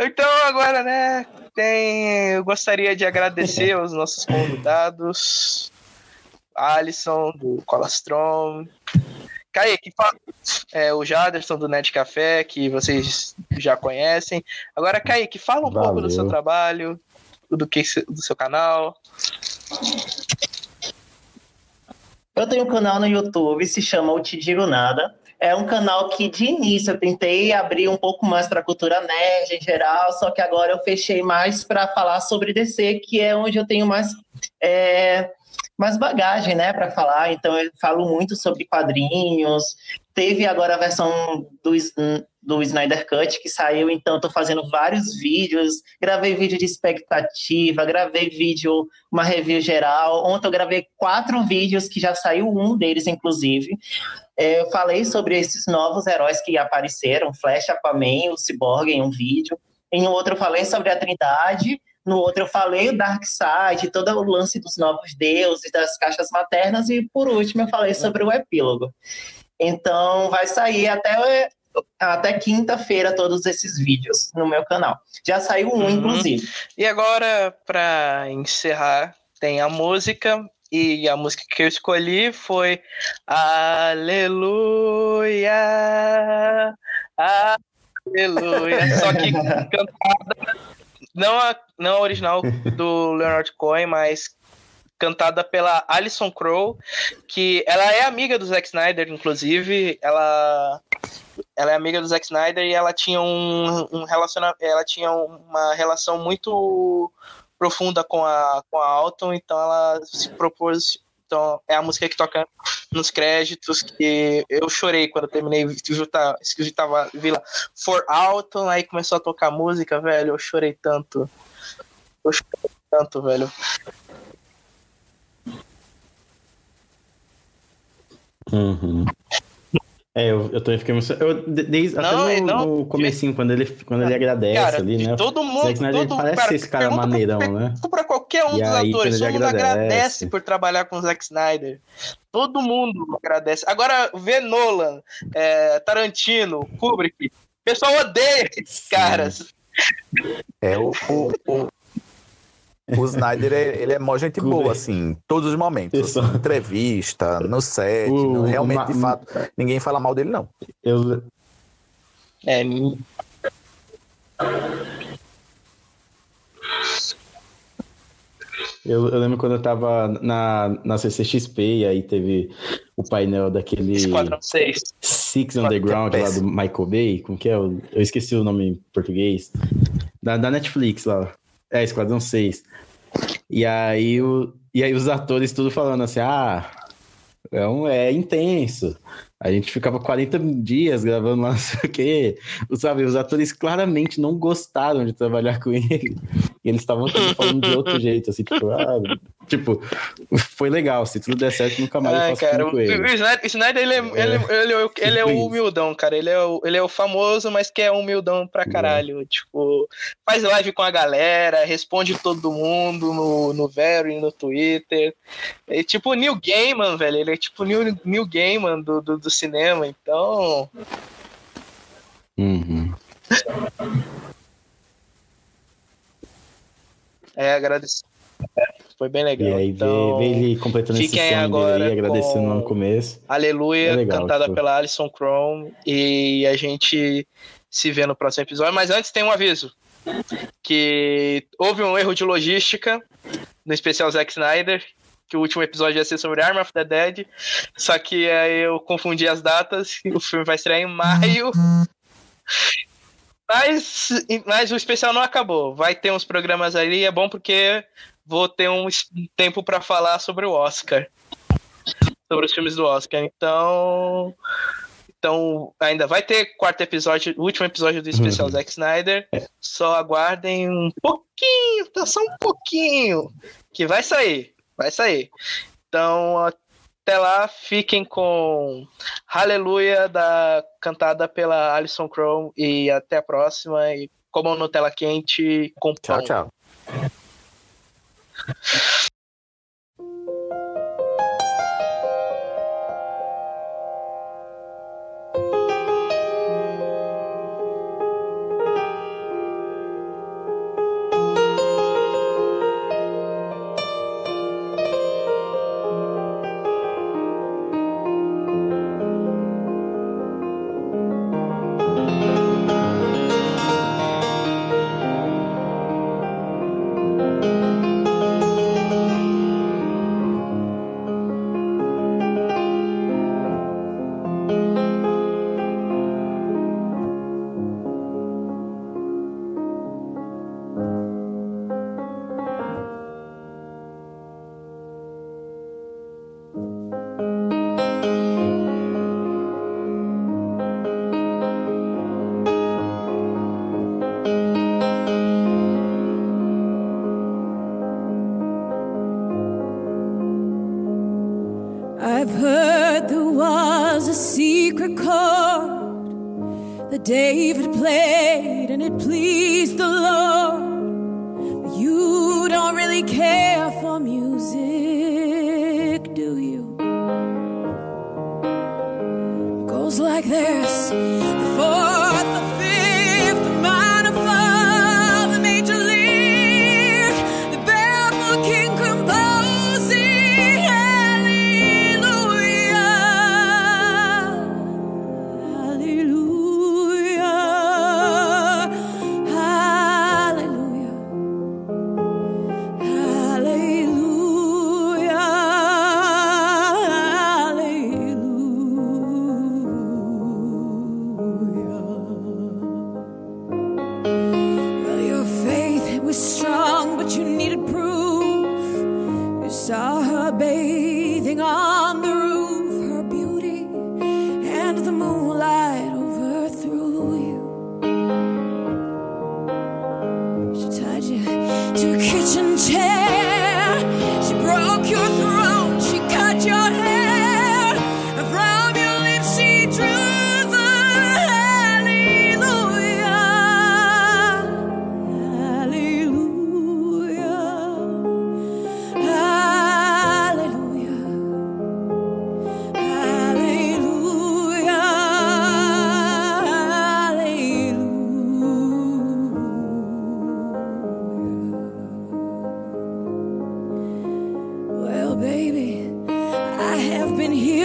então agora, né, tem, eu gostaria de agradecer aos nossos convidados, Alisson, do Colastron, Kaique, fa- é, o Jaderson do Net Café, que vocês já conhecem. Agora, Kaique, fala um pouco do Valeu. seu trabalho, do, que, do seu canal. Eu tenho um canal no YouTube, se chama O Te Digo Nada. É um canal que de início eu tentei abrir um pouco mais para a cultura nerd em geral, só que agora eu fechei mais para falar sobre DC, que é onde eu tenho mais, é, mais bagagem, né, para falar. Então eu falo muito sobre quadrinhos. Teve agora a versão do, do Snyder Cut que saiu, então estou fazendo vários vídeos. Gravei vídeo de expectativa, gravei vídeo uma review geral. Ontem eu gravei quatro vídeos, que já saiu um deles, inclusive. É, eu falei sobre esses novos heróis que apareceram, Flash, Aquaman, o Cyborg em um vídeo. Em outro eu falei sobre a Trindade. No outro eu falei o Darkseid, todo o lance dos novos deuses, das caixas maternas. E por último eu falei sobre o epílogo. Então vai sair até até quinta-feira todos esses vídeos no meu canal. Já saiu um, Uhum. inclusive. E agora, pra encerrar, tem a música. E a música que eu escolhi foi Aleluia. Aleluia. Só que cantada, não a, não a original do Leonard Cohen, mas cantada pela Alison Crow, que ela é amiga do Zack Snyder, inclusive. Ela ela é amiga do Zack Snyder e ela tinha um, um relaciona, ela tinha uma relação muito profunda com a com a Alton, então ela se propôs então é a música que toca nos créditos que eu chorei quando eu terminei de tava, tava Vila For Alton, aí começou a tocar música, velho, eu chorei tanto. Eu chorei tanto, velho. Uhum. É, eu, eu também fiquei emocionado. Desde, Não, até no, não- no comecinho, quando ele, quando ele agradece Cara, ali, né? todo mundo. Zack Snyder, todo, parece cara, esse cara maneirão, pra, né? Pra qualquer um E dos aí, atores, todo mundo agradece agradece. por trabalhar com o Zack Snyder. Todo mundo agradece. Agora, ver Nolan, é, Tarantino, Kubrick, o pessoal odeia esses caras. É o, o, o, o Snyder, é- ele é mó gente boa, assim, em todos os momentos. Assim, entrevista, no set, O- no- realmente, de fato, ninguém fala mal dele, não. Eu, É, eu, eu lembro quando eu tava na, na CCXP e aí teve o painel daquele Esquadrão 6. Six Underground lá do. Michael Bay, como que é? Eu eu esqueci o nome em português. Da, da Netflix lá. É, Esquadrão 6. E aí, o, e aí os atores tudo falando assim, ah, é, um, é intenso. A gente ficava 40 dias gravando lá, não sei o quê. Sabe, os atores claramente não gostaram de trabalhar com ele. E eles estavam falando de outro jeito, assim, tipo, ah, tipo, foi legal. Se tudo der certo, nunca mais Ai, eu faço cara, com o ele. Snyder, o Snyder, ele, é, ele, ele, é o- ele é o humildão, cara. Ele é o, ele é o famoso, mas que é humildão pra caralho. Tipo, faz live com a galera, responde todo mundo no, no Vero e no Twitter. É tipo o Neil Gaiman, velho. Ele é tipo o Neil, Neil Gaiman do, do, do cinema. Então, Uhum. é agradecer. Foi bem legal. E aí, então, ver ele completando esse sonho dele agora aí, agradecendo no começo. Aleluia, É legal, cantada tipo. pela Alison Chrome. E a gente se vê no próximo episódio. Mas antes tem um aviso. Que houve um erro de logística no especial Zack Snyder. Que o último episódio ia ser sobre Arm of the Dead. Só que aí eu confundi as datas. O filme vai estrear em maio. Mas, mas o especial não acabou. Vai ter uns programas ali. É bom porque vou ter um tempo para falar sobre o Oscar sobre os filmes do Oscar. Então, então ainda vai ter quarto episódio, último episódio do especial Uhum. Zack Snyder. Só aguardem um pouquinho, tá só um pouquinho, que vai sair, vai sair. Então, até lá, fiquem com Hallelujah da cantada pela Alison Chrome e até a próxima e comam Nutella quente com pão. Tchau, tchau.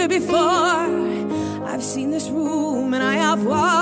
Before. I've seen this room and I have walked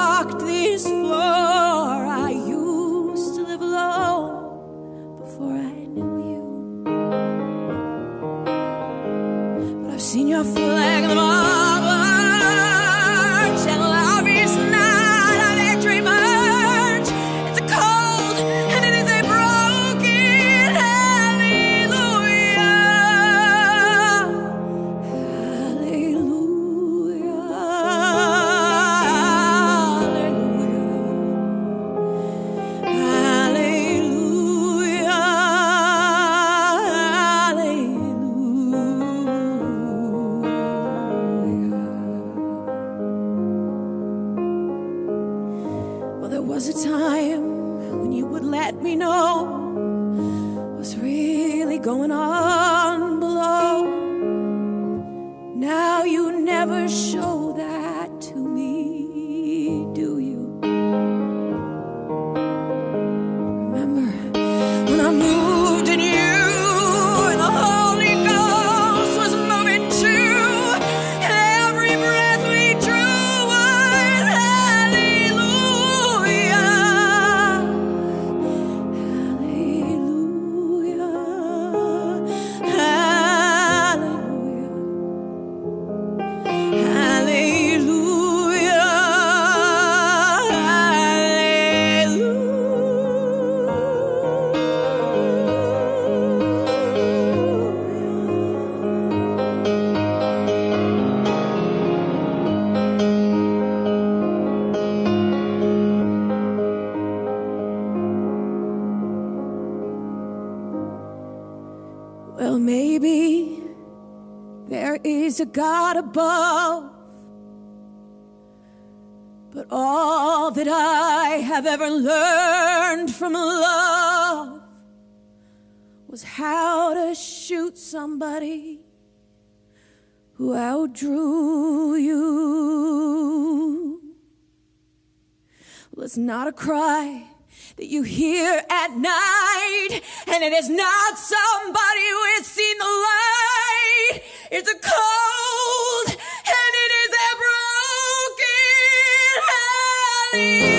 a God above. But all that I have ever learned from love was how to shoot somebody who outdrew you. Well, it's not a cry that you hear at night. And it is not somebody who has seen the light. It's a cold and it is a broken heart.